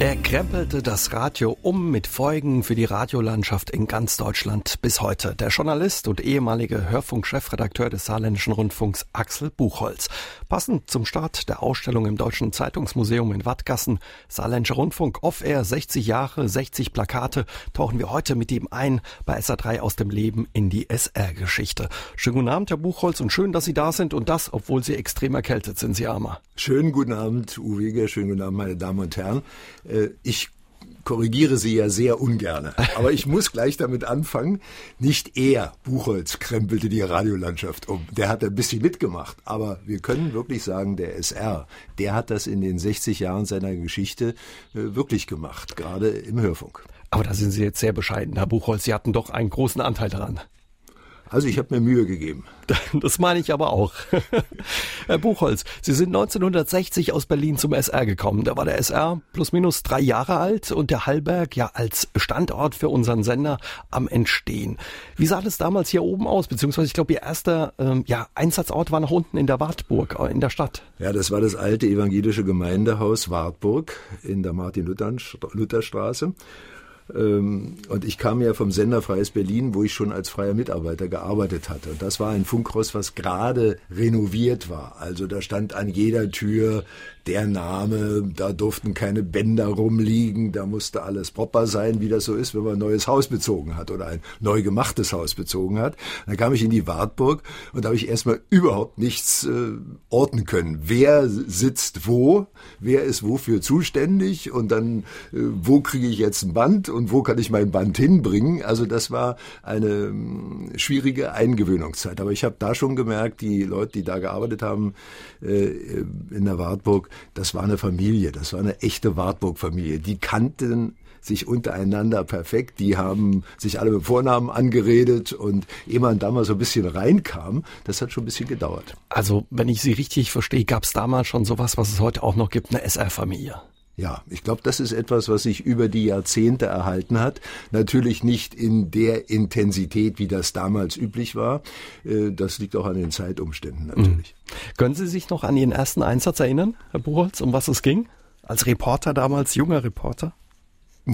Er krempelte das Radio um mit Folgen für die Radiolandschaft in ganz Deutschland bis heute. Der Journalist und ehemalige Hörfunkchefredakteur des Saarländischen Rundfunks Axel Buchholz. Passend zum Start der Ausstellung im Deutschen Zeitungsmuseum in Wattgassen, Saarländischer Rundfunk Off-Air 60 Jahre, 60 Plakate, tauchen wir heute mit ihm ein bei SA3 aus dem Leben in die SR-Geschichte. Schönen guten Abend, Herr Buchholz, und schön, dass Sie da sind und das, obwohl Sie extrem erkältet sind, Sie Armer. Schönen guten Abend, Uwe, schönen guten Abend, meine Damen und Herren. Äh, ich korrigiere Sie ja sehr ungerne. Aber ich muss gleich damit anfangen. Nicht er, Buchholz, krempelte die Radiolandschaft um. Der hat ein bisschen mitgemacht. Aber wir können wirklich sagen, der SR, der hat das in den 60 Jahren seiner Geschichte äh, wirklich gemacht, gerade im Hörfunk. Aber da sind Sie jetzt sehr bescheiden, Herr Buchholz. Sie hatten doch einen großen Anteil daran. Also ich habe mir Mühe gegeben. Das meine ich aber auch. Herr Buchholz, Sie sind 1960 aus Berlin zum SR gekommen. Da war der SR plus minus drei Jahre alt und der Hallberg ja als Standort für unseren Sender am Entstehen. Wie sah das damals hier oben aus? Beziehungsweise ich glaube, Ihr erster ähm, ja, Einsatzort war nach unten in der Wartburg, äh, in der Stadt. Ja, das war das alte evangelische Gemeindehaus Wartburg in der Martin-Luther-Straße. Ähm, und ich kam ja vom Sender Freies Berlin, wo ich schon als freier Mitarbeiter gearbeitet hatte. Und das war ein Funkhaus, was gerade renoviert war. Also da stand an jeder Tür der Name, da durften keine Bänder rumliegen, da musste alles proper sein, wie das so ist, wenn man ein neues Haus bezogen hat oder ein neu gemachtes Haus bezogen hat. Dann kam ich in die Wartburg und da habe ich erstmal überhaupt nichts äh, orten können. Wer sitzt wo, wer ist wofür zuständig und dann äh, wo kriege ich jetzt ein Band und wo kann ich mein Band hinbringen. Also das war eine äh, schwierige Eingewöhnungszeit. Aber ich habe da schon gemerkt, die Leute, die da gearbeitet haben äh, in der Wartburg, das war eine Familie, das war eine echte Wartburg-Familie. Die kannten sich untereinander perfekt. Die haben sich alle mit Vornamen angeredet und ehe man da mal so ein bisschen reinkam, das hat schon ein bisschen gedauert. Also, wenn ich Sie richtig verstehe, gab es damals schon sowas, was es heute auch noch gibt, eine SR-Familie. Ja, ich glaube, das ist etwas, was sich über die Jahrzehnte erhalten hat. Natürlich nicht in der Intensität, wie das damals üblich war. Äh, das liegt auch an den Zeitumständen natürlich. Mhm. Können Sie sich noch an Ihren ersten Einsatz erinnern, Herr Buchholz, um was es ging? Als Reporter damals, junger Reporter?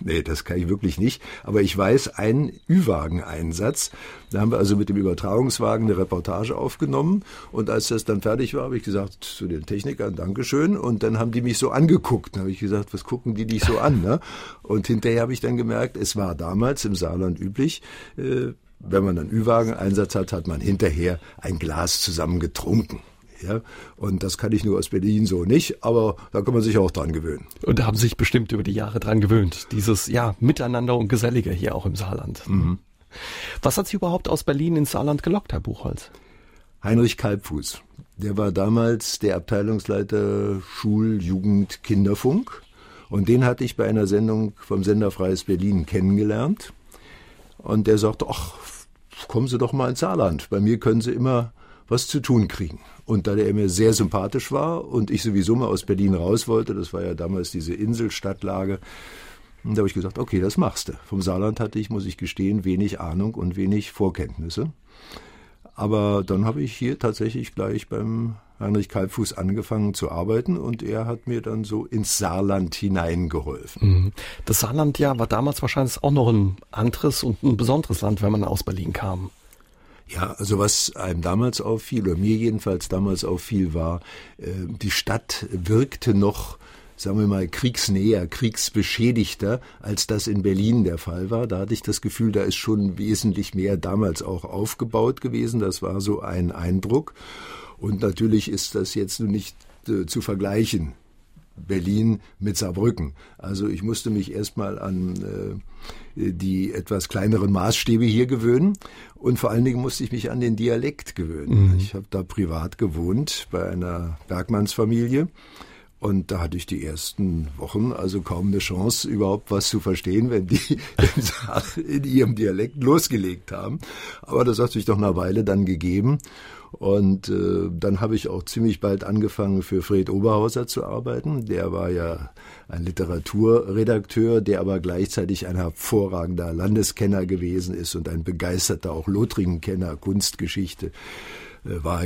Nee, das kann ich wirklich nicht. Aber ich weiß einen Ü-Wagen-Einsatz. Da haben wir also mit dem Übertragungswagen eine Reportage aufgenommen. Und als das dann fertig war, habe ich gesagt zu den Technikern, Dankeschön. Und dann haben die mich so angeguckt. Dann habe ich gesagt, was gucken die dich so an? Ne? Und hinterher habe ich dann gemerkt, es war damals im Saarland üblich, äh, wenn man einen Ü-Wagen-Einsatz hat, hat man hinterher ein Glas zusammen getrunken. Ja, und das kann ich nur aus Berlin so nicht, aber da kann man sich auch dran gewöhnen. Und da haben sich bestimmt über die Jahre dran gewöhnt, dieses ja Miteinander und Gesellige hier auch im Saarland. Mhm. Was hat Sie überhaupt aus Berlin ins Saarland gelockt, Herr Buchholz? Heinrich Kalbfuß. Der war damals der Abteilungsleiter Schul-, Jugend-, Kinderfunk. Und den hatte ich bei einer Sendung vom Sender Freies Berlin kennengelernt. Und der sagte, ach, kommen Sie doch mal ins Saarland. Bei mir können Sie immer was zu tun kriegen. Und da der mir sehr sympathisch war und ich sowieso mal aus Berlin raus wollte, das war ja damals diese Inselstadtlage, da habe ich gesagt, okay, das machst du. Vom Saarland hatte ich, muss ich gestehen, wenig Ahnung und wenig Vorkenntnisse. Aber dann habe ich hier tatsächlich gleich beim Heinrich Kalbfuß angefangen zu arbeiten und er hat mir dann so ins Saarland hineingeholfen. Mhm. Das Saarland ja war damals wahrscheinlich auch noch ein anderes und ein besonderes Land, wenn man aus Berlin kam. Ja, also was einem damals auffiel, oder mir jedenfalls damals auffiel, war, äh, die Stadt wirkte noch sagen wir mal, kriegsnäher, kriegsbeschädigter, als das in Berlin der Fall war. Da hatte ich das Gefühl, da ist schon wesentlich mehr damals auch aufgebaut gewesen. Das war so ein Eindruck. Und natürlich ist das jetzt nur nicht äh, zu vergleichen Berlin mit Saarbrücken. Also ich musste mich erstmal an äh, die etwas kleineren Maßstäbe hier gewöhnen und vor allen Dingen musste ich mich an den Dialekt gewöhnen. Mhm. Ich habe da privat gewohnt bei einer Bergmannsfamilie. Und da hatte ich die ersten Wochen also kaum eine Chance, überhaupt was zu verstehen, wenn die in ihrem Dialekt losgelegt haben. Aber das hat sich doch eine Weile dann gegeben. Und äh, dann habe ich auch ziemlich bald angefangen, für Fred Oberhauser zu arbeiten. Der war ja ein Literaturredakteur, der aber gleichzeitig ein hervorragender Landeskenner gewesen ist und ein begeisterter auch Lothringen-Kenner, Kunstgeschichte. Äh, war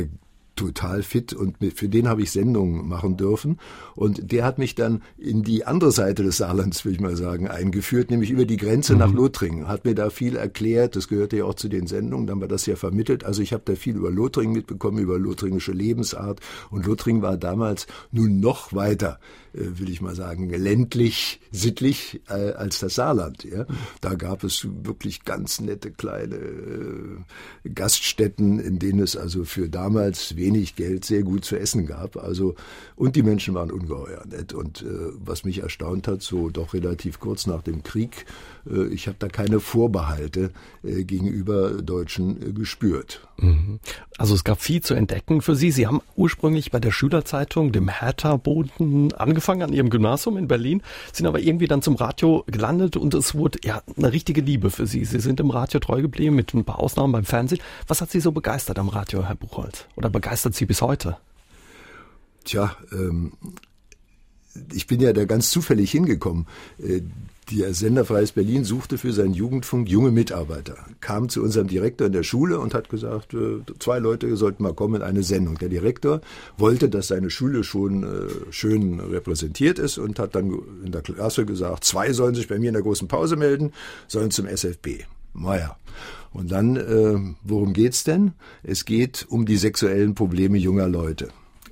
total fit und für den habe ich Sendungen machen dürfen. Und der hat mich dann in die andere Seite des Saarlands, will ich mal sagen, eingeführt, nämlich über die Grenze mhm. nach Lothringen. Hat mir da viel erklärt, das gehörte ja auch zu den Sendungen, dann war das ja vermittelt. Also ich habe da viel über Lothringen mitbekommen, über lothringische Lebensart. Und Lothringen war damals nun noch weiter will ich mal sagen, ländlich, sittlich äh, als das Saarland. Ja? Da gab es wirklich ganz nette kleine äh, Gaststätten, in denen es also für damals wenig Geld sehr gut zu essen gab. Also und die Menschen waren ungeheuer nett. Und äh, was mich erstaunt hat, so doch relativ kurz nach dem Krieg, äh, ich habe da keine Vorbehalte äh, gegenüber Deutschen gespürt. Mhm. Also es gab viel zu entdecken für Sie. Sie haben ursprünglich bei der Schülerzeitung, dem Hertha-Boden, angefangen an Ihrem Gymnasium in Berlin, sind aber irgendwie dann zum Radio gelandet und es wurde ja eine richtige Liebe für Sie. Sie sind im Radio treu geblieben, mit ein paar Ausnahmen beim Fernsehen. Was hat Sie so begeistert am Radio, Herr Buchholz? Oder begeistert Sie bis heute? Tja, ähm, ich bin ja da ganz zufällig hingekommen. Der Sender Freies Berlin suchte für seinen Jugendfunk junge Mitarbeiter, kam zu unserem Direktor in der Schule und hat gesagt, äh, zwei Leute sollten mal kommen in eine Sendung. Der Direktor wollte, dass seine Schule schon äh, schön repräsentiert ist und hat dann in der Klasse gesagt, zwei sollen sich bei mir in der großen Pause melden, sollen zum SFB. Naja. Und dann, äh, worum geht's denn? Es geht um die sexuellen Probleme junger Leute.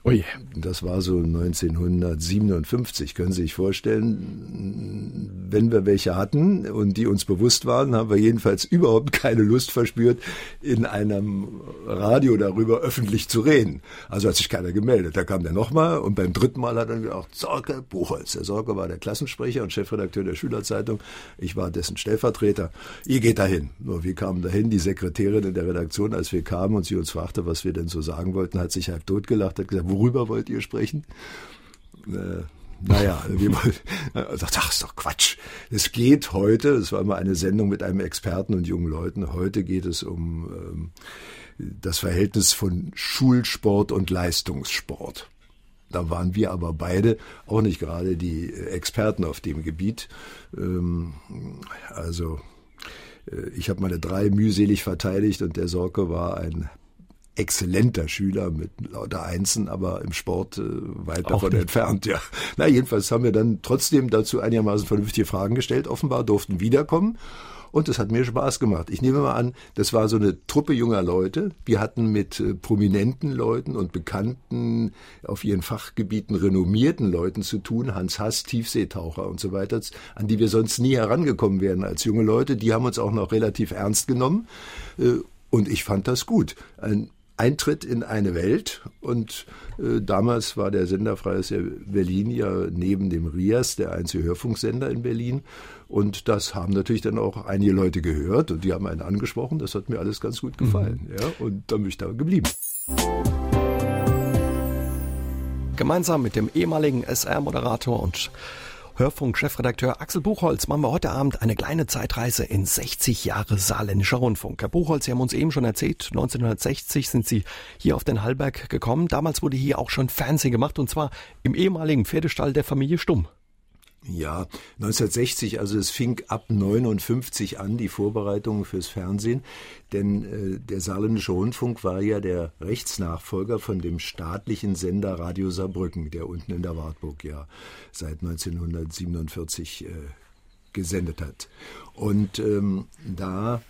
Ui. Das war so 1957, können Sie sich vorstellen. Wenn wir welche hatten und die uns bewusst waren, haben wir jedenfalls überhaupt keine Lust verspürt, in einem Radio darüber öffentlich zu reden. Also hat sich keiner gemeldet. Da kam der nochmal und beim dritten Mal hat er gesagt, Sorge Buchholz. Der Sorge war der Klassensprecher und Chefredakteur der Schülerzeitung. Ich war dessen Stellvertreter. Ihr geht dahin. Nur wir kamen dahin. Die Sekretärin in der Redaktion, als wir kamen und sie uns fragte, was wir denn so sagen wollten, hat sich halb totgelacht, hat gesagt, worüber wollt ihr sprechen? Äh, naja, wir wollten, äh, sagt, ach, ist doch Quatsch. Es geht heute, es war mal eine Sendung mit einem Experten und jungen Leuten, heute geht es um ähm, das Verhältnis von Schulsport und Leistungssport. Da waren wir aber beide auch nicht gerade die Experten auf dem Gebiet. Ähm, also äh, ich habe meine drei mühselig verteidigt und der Sorge war ein exzellenter Schüler mit lauter Einsen, aber im Sport äh, weit davon entfernt, ja. Na, jedenfalls haben wir dann trotzdem dazu einigermaßen vernünftige Fragen gestellt, offenbar durften wiederkommen. Und es hat mir Spaß gemacht. Ich nehme mal an, das war so eine Truppe junger Leute. Wir hatten mit äh, prominenten Leuten und bekannten, auf ihren Fachgebieten renommierten Leuten zu tun. Hans Hass, Tiefseetaucher und so weiter, an die wir sonst nie herangekommen wären als junge Leute. Die haben uns auch noch relativ ernst genommen. Äh, und ich fand das gut. Ein Eintritt in eine Welt. Und äh, damals war der Sender Freies Berlin ja neben dem RIAS der einzige Hörfunksender in Berlin. Und das haben natürlich dann auch einige Leute gehört und die haben einen angesprochen. Das hat mir alles ganz gut gefallen. Mhm. Ja, und dann bin ich da geblieben. Gemeinsam mit dem ehemaligen SR-Moderator und Hörfunk-Chefredakteur Axel Buchholz machen wir heute Abend eine kleine Zeitreise in 60 Jahre saarländischer Rundfunk. Herr Buchholz, Sie haben uns eben schon erzählt, 1960 sind Sie hier auf den Hallberg gekommen. Damals wurde hier auch schon Fernsehen gemacht und zwar im ehemaligen Pferdestall der Familie Stumm. Ja, 1960, also es fing ab 59 an, die Vorbereitungen fürs Fernsehen, denn äh, der Saarländische Rundfunk war ja der Rechtsnachfolger von dem staatlichen Sender Radio Saarbrücken, der unten in der Wartburg ja seit 1947 äh, gesendet hat. Und ähm, da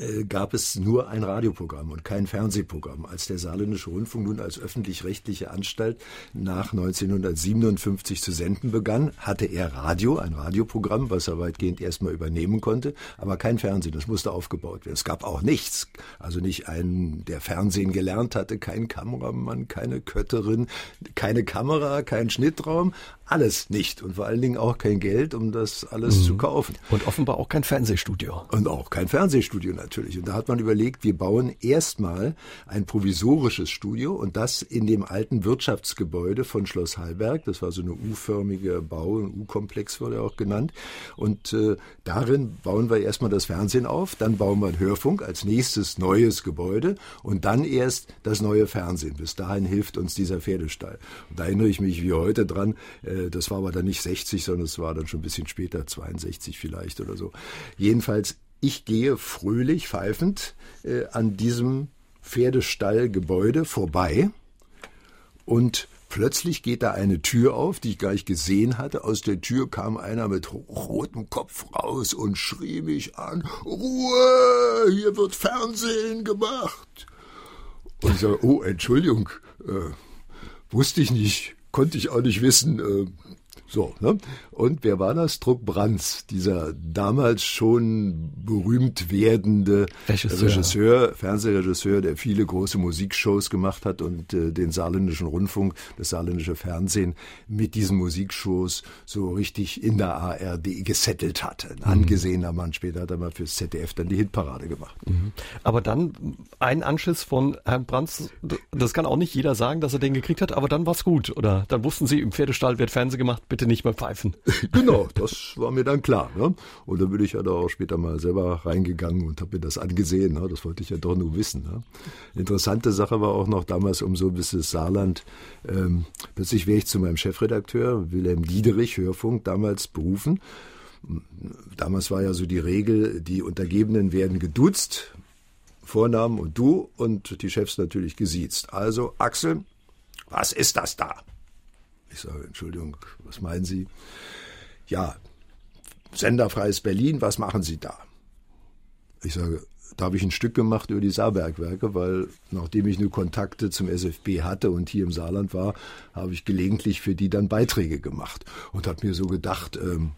äh, gab es nur ein Radioprogramm und kein Fernsehprogramm. Als der Saarländische Rundfunk nun als öffentlich-rechtliche Anstalt nach 1957 zu senden begann, hatte er Radio, ein Radioprogramm, was er weitgehend erstmal übernehmen konnte, aber kein Fernsehen. Das musste aufgebaut werden. Es gab auch nichts. Also nicht einen, der Fernsehen gelernt hatte, kein Kameramann, keine Kötterin, keine Kamera, kein Schnittraum, alles nicht und vor allen Dingen auch kein Geld, um das alles mhm. zu kaufen. Und offenbar auch kein Fernsehstudio. Und auch kein Fernsehstudio natürlich. Und da hat man überlegt, wir bauen erstmal ein provisorisches Studio und das in dem alten Wirtschaftsgebäude von Schloss Hallberg. Das war so eine U-förmige Bau, ein U-Komplex wurde auch genannt. Und äh, darin bauen wir erstmal das Fernsehen auf, dann bauen wir einen Hörfunk als nächstes neues Gebäude und dann erst das neue Fernsehen. Bis dahin hilft uns dieser Pferdestall. Und da erinnere ich mich wie heute dran, äh, äh, das war aber dann nicht 60, sondern es war dann schon ein bisschen später, 62 vielleicht oder so. Jedenfalls, ich gehe fröhlich, pfeifend äh, an diesem Pferdestallgebäude vorbei und Plötzlich geht da eine Tür auf, die ich gleich gesehen hatte. Aus der Tür kam einer mit rotem Kopf raus und schrie mich an, Ruhe, hier wird Fernsehen gemacht. Und ich sage, oh, Entschuldigung, äh, wusste ich nicht, konnte ich auch nicht wissen. So, ne? Und wer war das? Druck Brands, dieser damals schon berühmt werdende Regisseur. Regisseur, Fernsehregisseur, der viele große Musikshows gemacht hat und äh, den saarländischen Rundfunk, das saarländische Fernsehen mit diesen Musikshows so richtig in der ARD gesettelt hatte. Ein mhm. angesehener Mann. Später hat er mal fürs ZDF dann die Hitparade gemacht. Mhm. Aber dann ein Anschiss von Herrn Brands, das kann auch nicht jeder sagen, dass er den gekriegt hat, aber dann war's gut. Oder dann wussten Sie, im Pferdestall wird Fernsehen gemacht, bitte nicht mehr pfeifen. genau, das war mir dann klar. Ne? Und dann bin ich ja da auch später mal selber reingegangen und habe mir das angesehen. Ne? Das wollte ich ja doch nur wissen. Ne? Interessante Sache war auch noch damals um so bis das Saarland. Ähm, plötzlich wäre ich zu meinem Chefredakteur, Wilhelm Diederich, Hörfunk, damals berufen. Damals war ja so die Regel, die Untergebenen werden geduzt, Vornamen und du und die Chefs natürlich gesiezt. Also, Axel, was ist das da? Ich sage, Entschuldigung, was meinen Sie? Ja, senderfreies Berlin, was machen Sie da? Ich sage, da habe ich ein Stück gemacht über die Saarbergwerke, weil nachdem ich nur Kontakte zum SFB hatte und hier im Saarland war, habe ich gelegentlich für die dann Beiträge gemacht und habe mir so gedacht, ähm,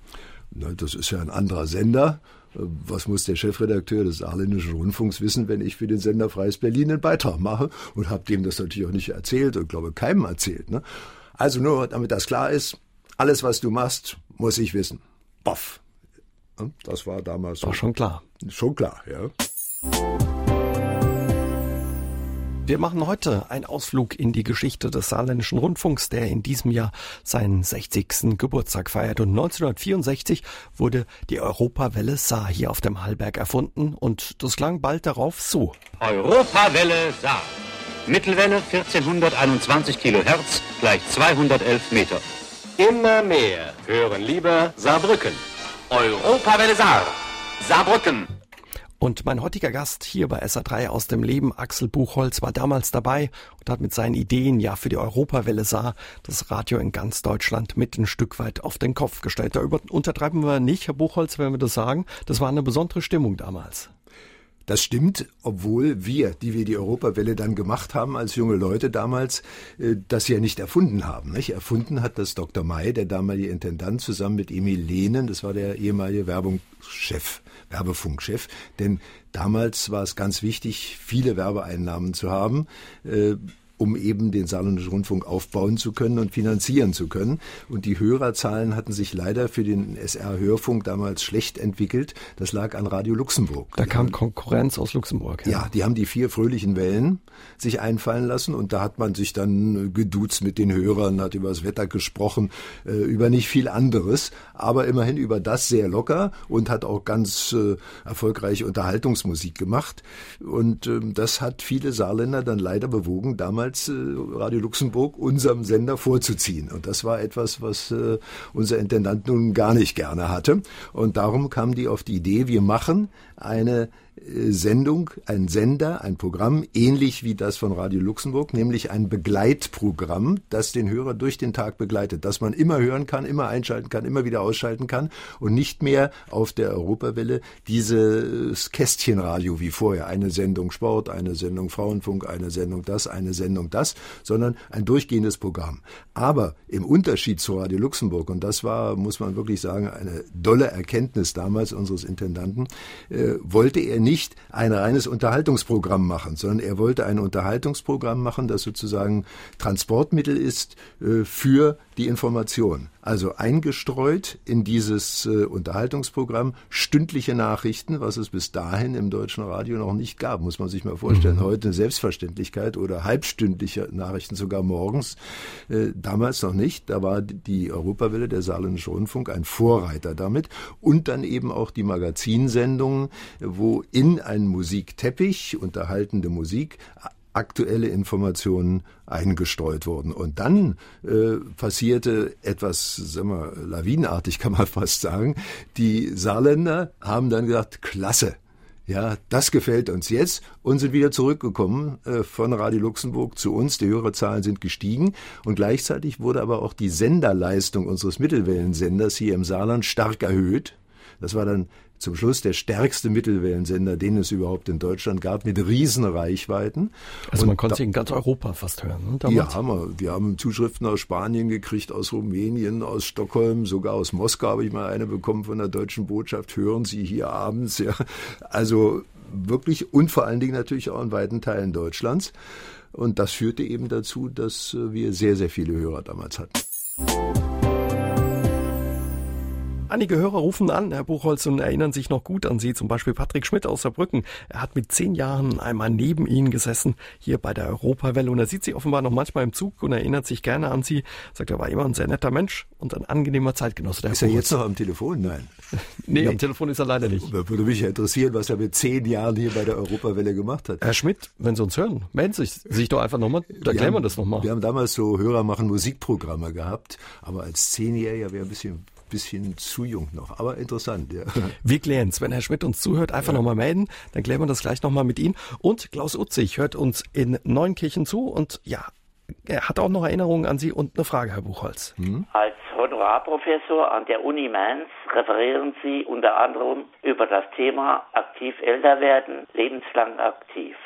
na, das ist ja ein anderer Sender. Was muss der Chefredakteur des Saarländischen Rundfunks wissen, wenn ich für den Sender Freies Berlin einen Beitrag mache? Und habe dem das natürlich auch nicht erzählt und glaube keinem erzählt. Ne? Also nur, damit das klar ist, alles, was du machst, muss ich wissen. Boff. Das war damals. War schon klar. Schon klar, ja. Wir machen heute einen Ausflug in die Geschichte des Saarländischen Rundfunks, der in diesem Jahr seinen 60. Geburtstag feiert. Und 1964 wurde die Europawelle Saar hier auf dem Hallberg erfunden und das klang bald darauf so. Europawelle Saar. Mittelwelle 1421 Kilohertz gleich 211 Meter. Immer mehr hören lieber Saarbrücken. Europawelle Saar. Saarbrücken. Und mein heutiger Gast hier bei SA3 aus dem Leben, Axel Buchholz, war damals dabei und hat mit seinen Ideen ja für die Europawelle Saar das Radio in ganz Deutschland mit ein Stück weit auf den Kopf gestellt. Da untertreiben wir nicht, Herr Buchholz, wenn wir das sagen. Das war eine besondere Stimmung damals. Das stimmt, obwohl wir, die wir die Europawelle dann gemacht haben als junge Leute damals, äh, das ja nicht erfunden haben. Nicht? Erfunden hat das Dr. May, der damalige Intendant, zusammen mit Emil Lehnen, das war der ehemalige Werbungschef, Werbefunkchef. Denn damals war es ganz wichtig, viele Werbeeinnahmen zu haben. Um eben den Saarländischen Rundfunk aufbauen zu können und finanzieren zu können. Und die Hörerzahlen hatten sich leider für den SR-Hörfunk damals schlecht entwickelt. Das lag an Radio Luxemburg. Da kam Konkurrenz aus Luxemburg. Ja. ja, die haben die vier fröhlichen Wellen sich einfallen lassen und da hat man sich dann geduzt mit den Hörern, hat über das Wetter gesprochen, äh, über nicht viel anderes, aber immerhin über das sehr locker und hat auch ganz äh, erfolgreiche Unterhaltungsmusik gemacht. Und ähm, das hat viele Saarländer dann leider bewogen, damals damals äh, Radio Luxemburg unserem Sender vorzuziehen. Und das war etwas, was äh, unser Intendant nun gar nicht gerne hatte. Und darum kam die auf die Idee, wir machen eine Sendung, ein Sender, ein Programm, ähnlich wie das von Radio Luxemburg, nämlich ein Begleitprogramm, das den Hörer durch den Tag begleitet, das man immer hören kann, immer einschalten kann, immer wieder ausschalten kann und nicht mehr auf der Europawelle dieses Kästchenradio wie vorher, eine Sendung Sport, eine Sendung Frauenfunk, eine Sendung das, eine Sendung das, sondern ein durchgehendes Programm. Aber im Unterschied zu Radio Luxemburg, und das war, muss man wirklich sagen, eine dolle Erkenntnis damals unseres Intendanten, äh, wollte er nicht ein reines Unterhaltungsprogramm machen, sondern er wollte ein Unterhaltungsprogramm machen, das sozusagen Transportmittel ist äh, für die Information. Also eingestreut in dieses äh, Unterhaltungsprogramm stündliche Nachrichten, was es bis dahin im deutschen Radio noch nicht gab, muss man sich mal vorstellen. Mhm. Heute eine Selbstverständlichkeit oder halbstündliche Nachrichten sogar morgens. Äh, damals noch nicht. Da war die Europawelle, der Saarländische Rundfunk, ein Vorreiter damit. Und dann eben auch die Magazinsendungen, wo in einen Musikteppich, unterhaltende Musik, aktuelle Informationen eingestreut wurden. Und dann äh, passierte etwas, sagen wir, lawinenartig kann man fast sagen. Die Saarländer haben dann gesagt, klasse, Ja, das gefällt uns jetzt und sind wieder zurückgekommen äh, von Radio Luxemburg zu uns. Die Hörerzahlen sind gestiegen und gleichzeitig wurde aber auch die Senderleistung unseres Mittelwellensenders hier im Saarland stark erhöht. Das war dann zum Schluss der stärkste Mittelwellensender, den es überhaupt in Deutschland gab, mit riesen Reichweiten. Also man konnte sie in ganz Europa fast hören. Ne, ja, haben wir. Wir haben Zuschriften aus Spanien gekriegt, aus Rumänien, aus Stockholm, sogar aus Moskau habe ich mal eine bekommen von der deutschen Botschaft. Hören Sie hier abends, ja. Also wirklich und vor allen Dingen natürlich auch in weiten Teilen Deutschlands. Und das führte eben dazu, dass wir sehr, sehr viele Hörer damals hatten. Einige Hörer rufen an, Herr Buchholz, und erinnern sich noch gut an Sie, zum Beispiel Patrick Schmidt aus Saarbrücken. Er hat mit zehn Jahren einmal neben Ihnen gesessen, hier bei der Europawelle, und er sieht Sie offenbar noch manchmal im Zug und erinnert sich gerne an Sie. Sagt, er war immer ein sehr netter Mensch und ein angenehmer Zeitgenosse. Ist er jetzt noch am Telefon? Nein. nee, nee, am Telefon ist er leider nicht. Würde mich interessieren, was er mit zehn Jahren hier bei der Europawelle gemacht hat. Herr Schmidt, wenn Sie uns hören, melden Sie sich doch einfach nochmal, da klären wir das nochmal. Wir haben damals so Hörer machen Musikprogramme gehabt, aber als Zehnjähriger wäre ein bisschen bisschen zu jung noch, aber interessant. Ja. Wir klären es. Wenn Herr Schmidt uns zuhört, einfach ja. nochmal melden, dann klären wir das gleich nochmal mit ihm. Und Klaus Utzig hört uns in Neunkirchen zu und ja, er hat auch noch Erinnerungen an Sie und eine Frage, Herr Buchholz. Mhm. Als Honorarprofessor an der Uni Mainz referieren Sie unter anderem über das Thema aktiv älter werden, lebenslang aktiv.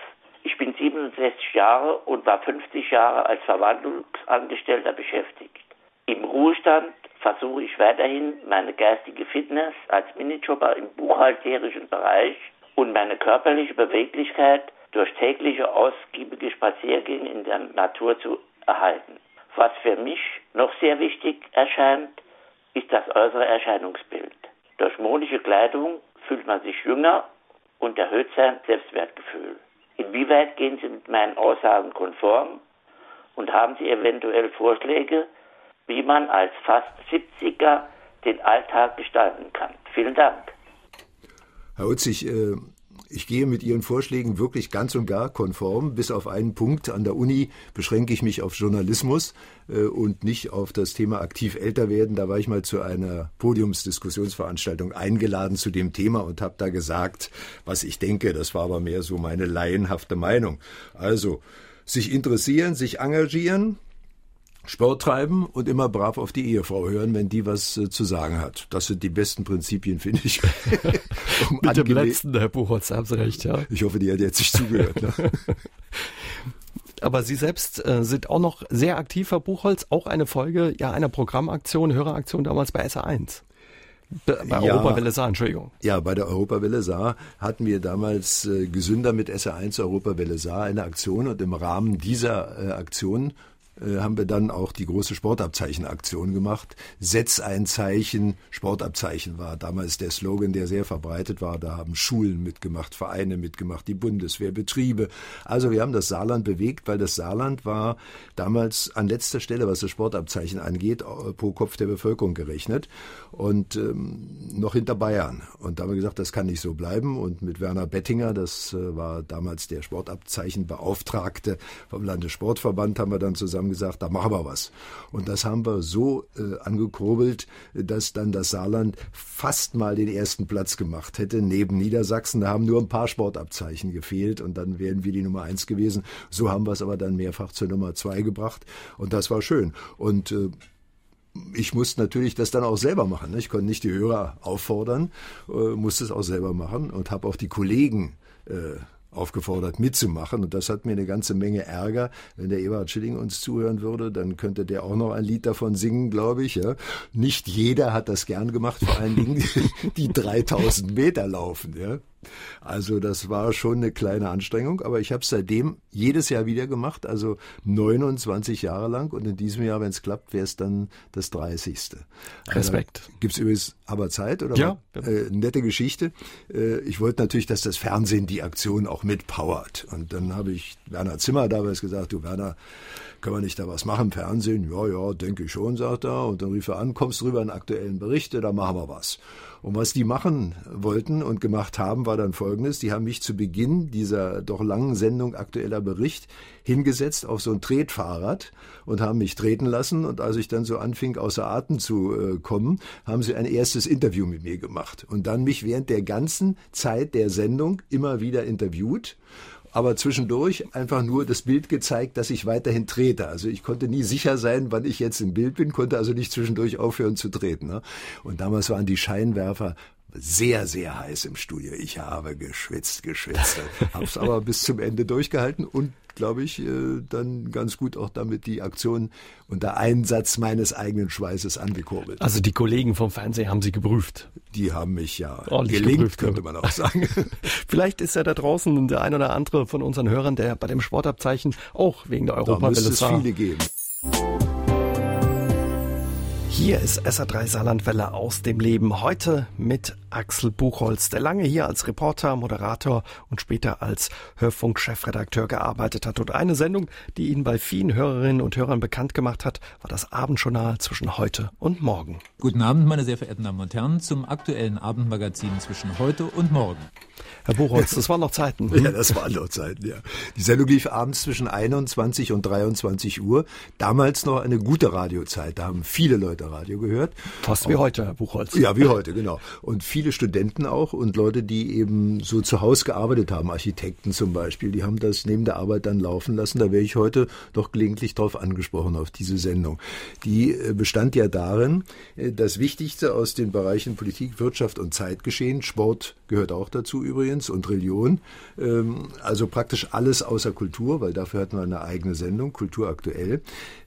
Ich bin 67 Jahre und war 50 Jahre als Verwaltungsangestellter beschäftigt. Im Ruhestand versuche ich weiterhin meine geistige Fitness als Minijobber im buchhalterischen Bereich und meine körperliche Beweglichkeit durch tägliche ausgiebige Spaziergänge in der Natur zu erhalten. Was für mich noch sehr wichtig erscheint, ist das äußere Erscheinungsbild. Durch modische Kleidung fühlt man sich jünger und erhöht sein Selbstwertgefühl. Inwieweit gehen Sie mit meinen Aussagen konform und haben Sie eventuell Vorschläge, wie man als fast 70er den Alltag gestalten kann. Vielen Dank. Herr Utzig, äh, ich gehe mit Ihren Vorschlägen wirklich ganz und gar konform. Bis auf einen Punkt. An der Uni beschränke ich mich auf Journalismus äh, und nicht auf das Thema aktiv älter werden. Da war ich mal zu einer Podiumsdiskussionsveranstaltung eingeladen zu dem Thema und habe da gesagt, was ich denke. Das war aber mehr so meine laienhafte Meinung. Also, sich interessieren, sich engagieren, Sport treiben und immer brav auf die Ehefrau hören, wenn die was äh, zu sagen hat. Das sind die besten Prinzipien, finde ich. um Mit dem letzten, Herr Buchholz, haben Sie recht, ja. Ich hoffe, die hat jetzt sich zugehört. Ne? Aber Sie selbst äh, sind auch noch sehr aktiv, Herr Buchholz, auch eine Folge ja einer Programmaktion, Höreraktion damals bei SA1. Bei ja, Europawelle Saar, Entschuldigung. Ja, bei der Europawelle Saar hatten wir damals äh, Gesünder mit SA1 Europawelle Saar eine Aktion und im Rahmen dieser äh, Aktion haben wir dann auch die große Sportabzeichenaktion gemacht. Setz ein Zeichen, Sportabzeichen war damals der Slogan, der sehr verbreitet war. Da haben Schulen mitgemacht, Vereine mitgemacht, die Bundeswehr, Betriebe. Also wir haben das Saarland bewegt, weil das Saarland war damals an letzter Stelle, was das Sportabzeichen angeht, äh, pro Kopf der Bevölkerung gerechnet und ähm, noch hinter Bayern. Und da haben wir gesagt, das kann nicht so bleiben. Und mit Werner Bettinger, das äh, war damals der Sportabzeichenbeauftragte vom Landessportverband, haben wir dann zusammen haben gesagt, da machen wir was. Und das haben wir so äh, angekurbelt, dass dann das Saarland fast mal den ersten Platz gemacht hätte, neben Niedersachsen. Da haben nur ein paar Sportabzeichen gefehlt und dann wären wir die Nummer eins gewesen. So haben wir es aber dann mehrfach zur Nummer zwei gebracht und das war schön. Und äh, ich musste natürlich das dann auch selber machen. Ne? Ich konnte nicht die Hörer auffordern, äh, musste es auch selber machen und habe auch die Kollegen äh, aufgefordert mitzumachen. Und das hat mir eine ganze Menge Ärger. Wenn der Eberhard Schilling uns zuhören würde, dann könnte der auch noch ein Lied davon singen, glaube ich. Ja. Nicht jeder hat das gern gemacht, vor allen Dingen die 3000 Meter laufen. Ja. Also das war schon eine kleine Anstrengung, aber ich habe es seitdem jedes Jahr wieder gemacht, also 29 Jahre lang und in diesem Jahr, wenn es klappt, wäre es dann das 30. Respekt. Also, Gibt es übrigens aber Zeit oder? Ja. Äh, nette Geschichte. Äh, ich wollte natürlich, dass das Fernsehen die Aktion auch mitpowert und dann habe ich Werner Zimmer damals gesagt, du Werner, können wir nicht da was machen, Fernsehen? Ja, ja, denke ich schon, sagt er. Und dann rief er an, kommst rüber in aktuellen Berichte, da machen wir was. Und was die machen wollten und gemacht haben, war dann folgendes. Die haben mich zu Beginn dieser doch langen Sendung aktueller Bericht hingesetzt auf so ein Tretfahrrad und haben mich treten lassen. Und als ich dann so anfing, außer Atem zu äh, kommen, haben sie ein erstes Interview mit mir gemacht und dann mich während der ganzen Zeit der Sendung immer wieder interviewt aber zwischendurch einfach nur das Bild gezeigt, dass ich weiterhin trete. Also ich konnte nie sicher sein, wann ich jetzt im Bild bin, konnte also nicht zwischendurch aufhören zu treten. Ne? Und damals waren die Scheinwerfer sehr, sehr heiß im Studio. Ich habe geschwitzt, geschwitzt. Hab's aber bis zum Ende durchgehalten und glaube ich, äh, dann ganz gut auch damit die Aktion unter Einsatz meines eigenen Schweißes angekurbelt. Also die Kollegen vom Fernsehen haben Sie geprüft? Die haben mich ja Ordentlich gelingt, geprüft, könnte man auch sagen. Vielleicht ist ja da draußen der ein oder andere von unseren Hörern, der bei dem Sportabzeichen auch wegen der Europawelle Da müsste es viele geben. Hier ist SA3 Saarlandwelle aus dem Leben. Heute mit Axel Buchholz, der lange hier als Reporter, Moderator und später als Hörfunk-Chefredakteur gearbeitet hat. Und eine Sendung, die ihn bei vielen Hörerinnen und Hörern bekannt gemacht hat, war das Abendjournal zwischen heute und morgen. Guten Abend, meine sehr verehrten Damen und Herren, zum aktuellen Abendmagazin zwischen heute und morgen. Herr Buchholz, das waren noch Zeiten. ja, das waren noch Zeiten, ja. Die Sendung lief abends zwischen 21 und 23 Uhr. Damals noch eine gute Radiozeit. Da haben viele Leute Radio gehört. Fast wie heute, Herr Buchholz. Ja, wie heute, genau. Und viele Studenten auch und Leute, die eben so zu Hause gearbeitet haben, Architekten zum Beispiel, die haben das neben der Arbeit dann laufen lassen. Da wäre ich heute doch gelegentlich drauf angesprochen, auf diese Sendung. Die äh, bestand ja darin, äh, das Wichtigste aus den Bereichen Politik, Wirtschaft und Zeitgeschehen, Sport gehört auch dazu übrigens, und Religion. Ähm, also praktisch alles außer Kultur, weil dafür hatten wir eine eigene Sendung, Kultur aktuell.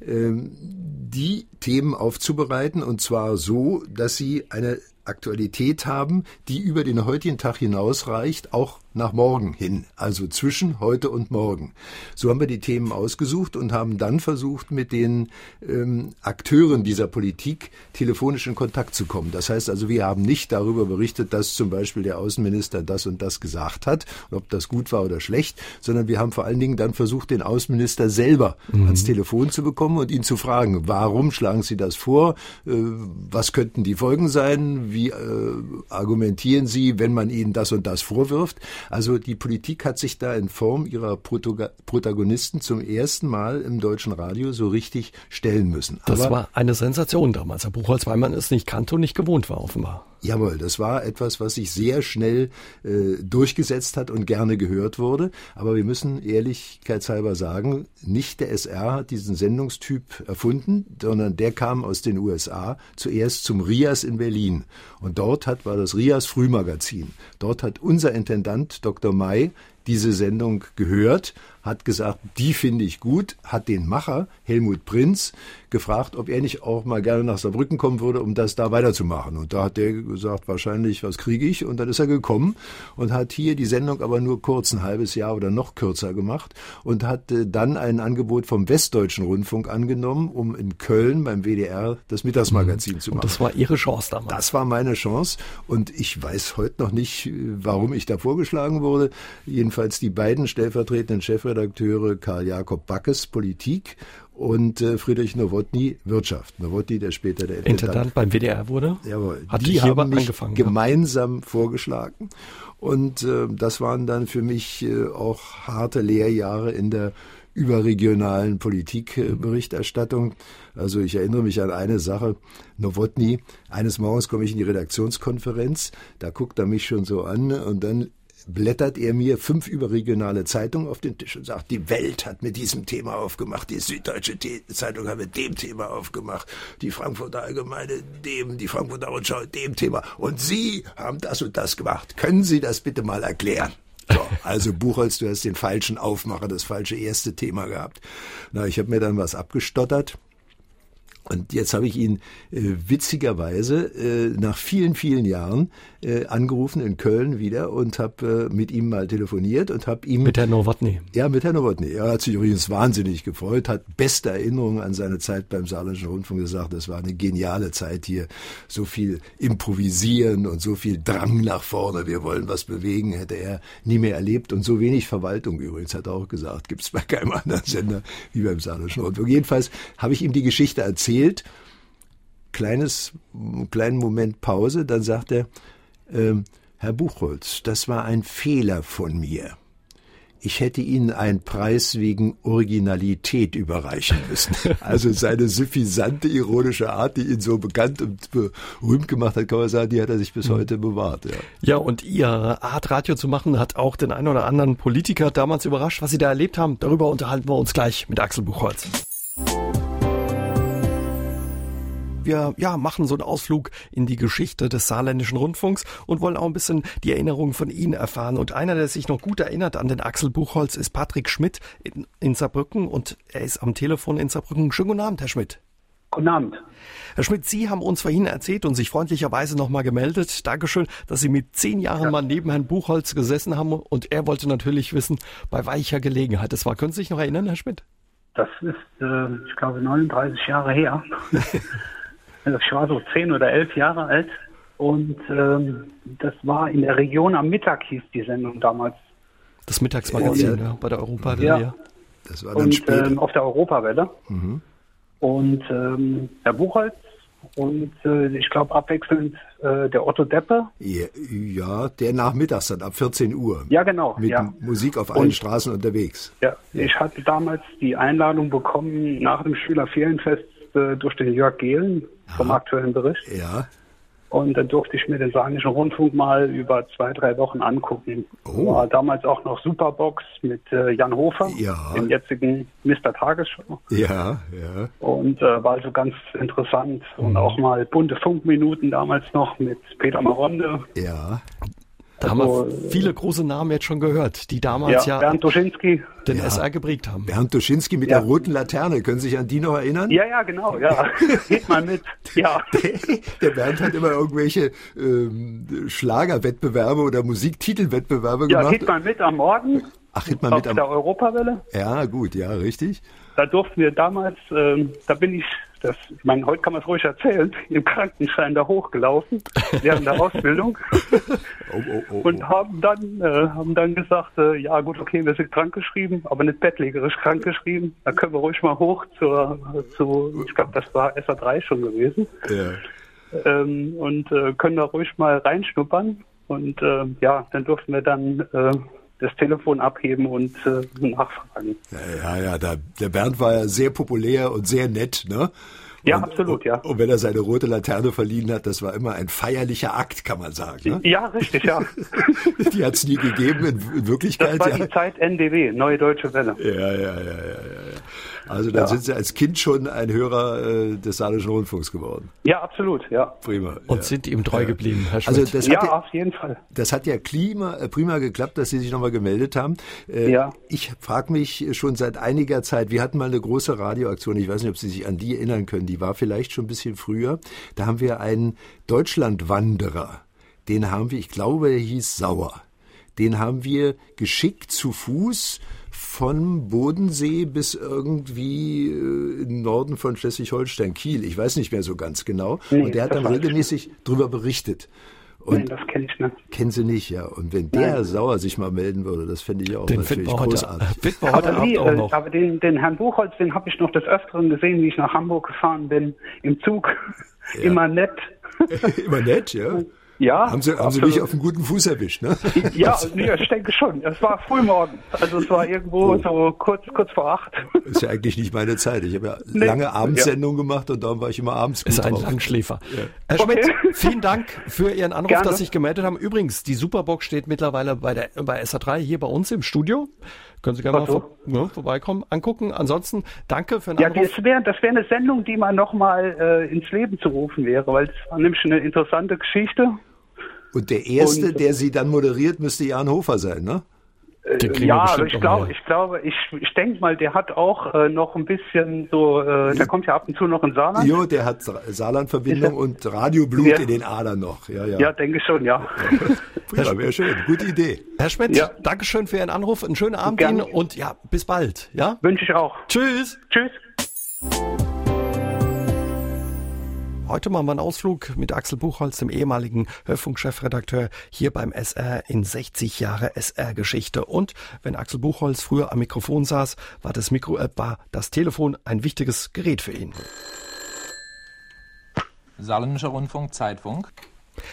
Ähm, die Themen aufzubereiten und zwar so, dass sie eine Aktualität haben, die über den heutigen Tag hinausreicht, auch nach morgen hin, also zwischen heute und morgen. So haben wir die Themen ausgesucht und haben dann versucht, mit den ähm, Akteuren dieser Politik telefonisch in Kontakt zu kommen. Das heißt also, wir haben nicht darüber berichtet, dass zum Beispiel der Außenminister das und das gesagt hat, ob das gut war oder schlecht, sondern wir haben vor allen Dingen dann versucht, den Außenminister selber mhm. ans Telefon zu bekommen und ihn zu fragen, warum schlagen Sie das vor? Äh, was könnten die Folgen sein? Wie äh, argumentieren Sie, wenn man Ihnen das und das vorwirft? Also die Politik hat sich da in Form ihrer Protagonisten zum ersten Mal im deutschen Radio so richtig stellen müssen. Das Aber war eine Sensation damals, Herr Buchholz, weil man es nicht kannte und nicht gewohnt war, offenbar. Jawohl, das war etwas, was sich sehr schnell äh, durchgesetzt hat und gerne gehört wurde. Aber wir müssen ehrlichkeitshalber sagen, nicht der SR hat diesen Sendungstyp erfunden, sondern der kam aus den USA zuerst zum RIAS in Berlin. Und dort hat, war das RIAS Frühmagazin. Dort hat unser Intendant Dr. May diese Sendung gehört, hat gesagt, die finde ich gut, hat den Macher Helmut Prinz gefragt, ob er nicht auch mal gerne nach Saarbrücken kommen würde, um das da weiterzumachen. Und da hat der gesagt, wahrscheinlich, was kriege ich? Und dann ist er gekommen und hat hier die Sendung aber nur kurz, ein halbes Jahr oder noch kürzer gemacht und hat äh, dann ein Angebot vom Westdeutschen Rundfunk angenommen, um in Köln beim WDR das Mittagsmagazin mhm. zu machen. Und das war Ihre Chance damals? Das war meine Chance und ich weiß heute noch nicht, warum ich da vorgeschlagen wurde. Jedenfalls die beiden stellvertretenden Chefredakteure Karl Jakob Backes, Politik und äh, Friedrich Nowotny Wirtschaft. Nowotny, der später der Intendant, Intendant beim WDR wurde. Jawohl. Hat die haben mich angefangen, gemeinsam vorgeschlagen und äh, das waren dann für mich äh, auch harte Lehrjahre in der überregionalen Politikberichterstattung. Also ich erinnere mich an eine Sache. Nowotny, eines Morgens komme ich in die Redaktionskonferenz, da guckt er mich schon so an und dann blättert er mir fünf überregionale Zeitungen auf den Tisch und sagt, die Welt hat mit diesem Thema aufgemacht, die Süddeutsche Zeitung hat mit dem Thema aufgemacht, die Frankfurter Allgemeine dem, die Frankfurter Rundschau dem Thema und Sie haben das und das gemacht. Können Sie das bitte mal erklären? So, also Buchholz, du hast den falschen Aufmacher, das falsche erste Thema gehabt. Na, ich habe mir dann was abgestottert und jetzt habe ich ihn äh, witzigerweise äh, nach vielen, vielen Jahren äh, angerufen in Köln wieder und habe äh, mit ihm mal telefoniert und habe ihm... Mit Herrn Nowotny? Ja, mit Herrn Nowotny. Er hat sich übrigens wahnsinnig gefreut, hat beste Erinnerungen an seine Zeit beim Saarländischen Rundfunk gesagt, das war eine geniale Zeit hier. So viel improvisieren und so viel Drang nach vorne, wir wollen was bewegen, hätte er nie mehr erlebt. Und so wenig Verwaltung übrigens, hat er auch gesagt, gibt es bei keinem anderen Sender wie beim Saarländischen Rundfunk. Jedenfalls habe ich ihm die Geschichte erzählt, erzählt, kleines, kleinen Moment Pause, dann sagt er, ähm, Herr Buchholz, das war ein Fehler von mir ich hätte Ihnen einen Preis wegen Originalität überreichen müssen. Also seine suffisante, ironische Art, die ihn so bekannt und berühmt gemacht hat, kann man sagen, die hat er sich bis mhm. heute bewahrt. Ja, ja und Ihre Art, Radio zu machen, hat auch den einen oder anderen Politiker damals überrascht, was Sie da erlebt haben. Darüber unterhalten wir uns gleich mit Axel Buchholz wir ja, machen so einen Ausflug in die Geschichte des saarländischen Rundfunks und wollen auch ein bisschen die Erinnerungen von Ihnen erfahren. Und einer, der sich noch gut erinnert an den Axel Buchholz, ist Patrick Schmidt in, in Saarbrücken und er ist am Telefon in Saarbrücken. Schönen guten Abend, Herr Schmidt. Guten Abend. Herr Schmidt, Sie haben uns vorhin erzählt und sich freundlicherweise nochmal gemeldet. Dankeschön, dass Sie mit zehn Jahren ja. mal neben Herrn Buchholz gesessen haben und er wollte natürlich wissen, bei weicher Gelegenheit. Das war, können Sie sich noch erinnern, Herr Schmidt? Das ist, äh, ich glaube, 39 Jahre her. Ich war so zehn oder elf Jahre alt und ähm, das war in der Region am Mittag hieß die Sendung damals. Das Mittagsmagazin, ja, bei der Europawelle, ja. ja. Das war dann und, später. Ähm, auf der Europawelle. Mhm. Und ähm, Herr Buchholz und äh, ich glaube abwechselnd äh, der Otto Deppe. Ja, ja, der nachmittags dann ab 14 Uhr. Ja, genau. Mit ja. Musik auf allen und, Straßen unterwegs. Ja, ich hatte damals die Einladung bekommen nach dem Schülerferienfest äh, durch den Jörg Gehlen vom aktuellen Bericht. Ja. Und dann durfte ich mir den Saarländischen Rundfunk mal über zwei, drei Wochen angucken. Oh. War damals auch noch Superbox mit äh, Jan Hofer, ja. dem jetzigen Mr. Tagesschau. Ja, ja. Und äh, war also ganz interessant. Und mhm. auch mal bunte Funkminuten damals noch mit Peter Maronde. Ja. Da haben wir also, viele große Namen jetzt schon gehört, die damals ja, ja Bernd Duschinski. den ja. SR geprägt haben. Bernd Duschinski mit ja. der roten Laterne, können Sie sich an die noch erinnern? Ja, ja, genau, ja. Geht mal mit. Ja. Der, der Bernd hat immer irgendwelche ähm, Schlagerwettbewerbe oder Musiktitelwettbewerbe ja, gemacht. Ja, geht mal mit am Morgen. Ach, geht mal mit am... der Europawelle. Ja, gut, ja, richtig. Da durften wir damals, ähm, da bin ich das, ich meine, heute kann man es ruhig erzählen, im Krankenschein da hochgelaufen während der Ausbildung oh, oh, oh, und haben dann äh, haben dann gesagt, äh, ja gut, okay, wir sind krankgeschrieben, aber nicht bettlägerisch krankgeschrieben. Da können wir ruhig mal hoch zur, zu, ich glaube, das war SA3 schon gewesen. Ja. Ähm, und äh, können da ruhig mal reinschnuppern. Und äh, ja, dann durften wir dann äh, das Telefon abheben und äh, nachfragen. Ja, ja, ja der, der Bernd war ja sehr populär und sehr nett, ne? Ja, und, absolut, ja. Und wenn er seine rote Laterne verliehen hat, das war immer ein feierlicher Akt, kann man sagen. Ne? Ja, richtig, ja. die hat es nie gegeben in, in, Wirklichkeit. Das war ja. die Zeit NDW, Neue Deutsche Welle. Ja, ja, ja, ja, ja. Also dann ja. sind Sie als Kind schon ein Hörer äh, des Saarländischen Rundfunks geworden. Ja, absolut, ja. Prima. Und ja. sind ihm treu geblieben, Herr also Schmidt. Also das ja, auf jeden Fall. Das hat ja Klima, äh, prima geklappt, dass Sie sich nochmal gemeldet haben. Äh, ja. Ich frage mich schon seit einiger Zeit, wir hatten mal eine große Radioaktion, ich weiß nicht, ob Sie sich an die erinnern können, die war vielleicht schon ein bisschen früher. Da haben wir einen Deutschlandwanderer, den haben wir, ich glaube, der hieß Sauer. Den haben wir geschickt zu Fuß von Bodensee bis irgendwie äh, im Norden von Schleswig-Holstein, Kiel. Ich weiß nicht mehr so ganz genau. Nee, und der hat dann regelmäßig darüber berichtet. Und Nein, das kenne ich nicht. Kennen Sie nicht, ja. Und wenn der Nein. Sauer sich mal melden würde, das fände ich auch den natürlich großartig. Heute, aber, wie, auch noch. aber den, den Herrn Buchholz, den habe ich noch des Öfteren gesehen, wie ich nach Hamburg gefahren bin, im Zug. Ja. Immer nett. Immer nett, ja. Ja. Haben Sie, haben Sie mich auf einen guten Fuß erwischt, ne? Ja, nee, ich denke schon. Es war frühmorgens. Also es war irgendwo oh. so kurz, kurz vor acht. Ist ja eigentlich nicht meine Zeit. Ich habe ja nee. lange Abendsendungen ja. gemacht und darum war ich immer abends gut Ist ein drauf. Langschläfer. Ja. Herr Schmidt, okay. vielen Dank für Ihren Anruf, Gerne. dass Sie sich gemeldet haben. Übrigens, die Superbox steht mittlerweile bei der bei SA3 hier bei uns im Studio. Können Sie gerne mal vor, ne, vorbeikommen, angucken. Ansonsten danke für den ja, Anruf. Ja, das wäre das wär eine Sendung, die mal nochmal äh, ins Leben zu rufen wäre, weil es war nämlich eine interessante Geschichte. Und der Erste, und, der sie dann moderiert, müsste Jan Hofer sein, ne? Äh, ja, aber ich glaube, ich glaube, ich, ich denke mal, der hat auch äh, noch ein bisschen so, äh, der kommt ja ab und zu noch in Saarland. Jo, der hat Saarland-Verbindung und Radioblut ja. in den Adern noch. Ja, ja. ja denke schon, ja. ja wäre schön, gute Idee. Herr Schmidt, ja. Dankeschön für Ihren Anruf, einen schönen Abend Ihnen und ja, bis bald. Ja? Wünsche ich auch. Tschüss. Tschüss. Heute machen wir einen Ausflug mit Axel Buchholz, dem ehemaligen Hörfunkchefredakteur, hier beim SR in 60 Jahre SR-Geschichte. Und wenn Axel Buchholz früher am Mikrofon saß, war das Mikro, äh, war das Telefon ein wichtiges Gerät für ihn. Saarländischer Rundfunk, Zeitfunk.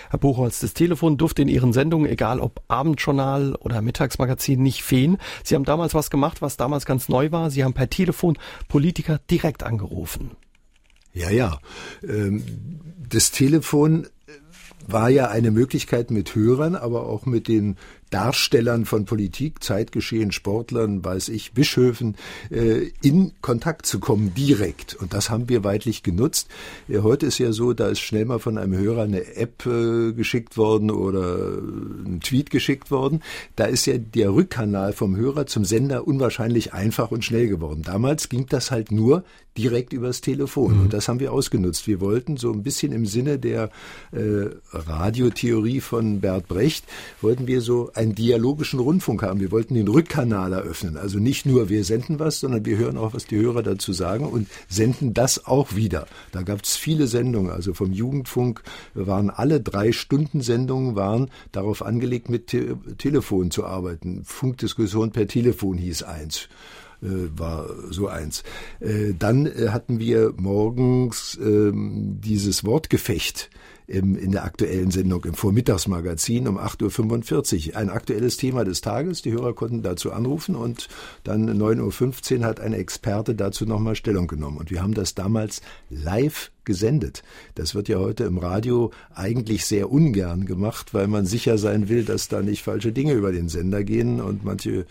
Herr Buchholz, das Telefon durfte in Ihren Sendungen, egal ob Abendjournal oder Mittagsmagazin, nicht fehlen. Sie haben damals was gemacht, was damals ganz neu war. Sie haben per Telefon Politiker direkt angerufen. Ja, ja. Ähm, das Telefon war ja eine Möglichkeit mit Hörern, aber auch mit den Darstellern von Politik, Zeitgeschehen, Sportlern, weiß ich, Bischöfen, äh, in Kontakt zu kommen, direkt. Und das haben wir weitlich genutzt. Ja, heute ist ja so, da ist schnell mal von einem Hörer eine App äh, geschickt worden oder ein Tweet geschickt worden. Da ist ja der Rückkanal vom Hörer zum Sender unwahrscheinlich einfach und schnell geworden. Damals ging das halt nur direkt übers Telefon. Mhm. Und das haben wir ausgenutzt. Wir wollten so ein bisschen im Sinne der äh, Radiotheorie von Bert Brecht, wollten wir so einen dialogischen Rundfunk haben. Wir wollten den Rückkanal eröffnen. Also nicht nur wir senden was, sondern wir hören auch, was die Hörer dazu sagen und senden das auch wieder. Da gab es viele Sendungen. Also vom Jugendfunk waren alle drei Stunden Sendungen waren darauf angelegt, mit Te Telefon zu arbeiten. Funkdiskussion per Telefon hieß eins war so eins. Äh, dann äh, hatten wir morgens ähm, dieses Wortgefecht im, in der aktuellen Sendung im Vormittagsmagazin um 8.45 Uhr. Ein aktuelles Thema des Tages. Die Hörer konnten dazu anrufen und dann 9.15 Uhr hat ein Experte dazu nochmal Stellung genommen. Und wir haben das damals live gesendet. Das wird ja heute im Radio eigentlich sehr ungern gemacht, weil man sicher sein will, dass da nicht falsche Dinge über den Sender gehen und manche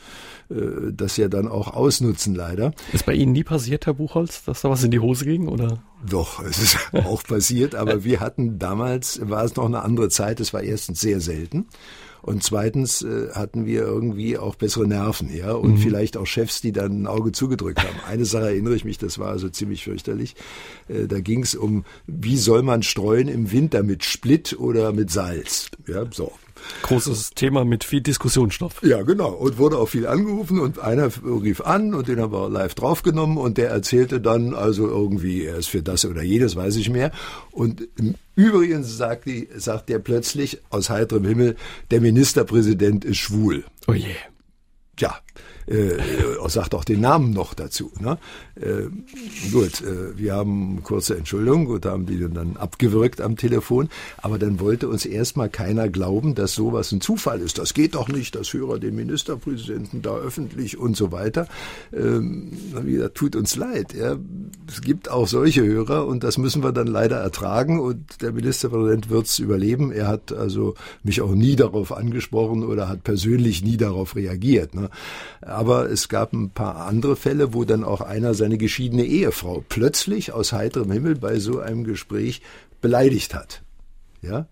äh, das ja dann auch ausnutzen leider. Ist bei Ihnen nie passiert, Herr Buchholz, dass da was in die Hose ging oder? Doch, es ist auch passiert, aber wir hatten damals, war es noch eine andere Zeit, es war erstens sehr selten. Und zweitens äh, hatten wir irgendwie auch bessere Nerven, ja, und mhm. vielleicht auch Chefs, die dann ein Auge zugedrückt haben. Eine Sache erinnere ich mich, das war also ziemlich fürchterlich. Äh, da ging es um, wie soll man streuen im Winter mit Split oder mit Salz? Ja, so. Großes Thema mit viel Diskussionsstoff. Ja, genau. Und wurde auch viel angerufen und einer rief an und den haben wir live draufgenommen und der erzählte dann also irgendwie, er ist für das oder jedes, weiß ich mehr. Und im Übrigen sagt, die, sagt der plötzlich aus heiterem Himmel, der Ministerpräsident ist schwul. Oh je. Tja, äh, sagt auch den Namen noch dazu. Ne? Äh, gut, äh, wir haben kurze Entschuldigung, gut, haben die dann abgewürgt am Telefon, aber dann wollte uns erstmal keiner glauben, dass sowas ein Zufall ist. Das geht doch nicht, dass Hörer den Ministerpräsidenten da öffentlich und so weiter. Ähm, wie gesagt, tut uns leid. Ja. Es gibt auch solche Hörer und das müssen wir dann leider ertragen und der Ministerpräsident wird es überleben. Er hat also mich auch nie darauf angesprochen oder hat persönlich nie darauf reagiert. Ne? Aber es gab ein paar andere Fälle, wo dann auch einer seine geschiedene Ehefrau plötzlich aus heiterem Himmel bei so einem Gespräch beleidigt hat. Ja,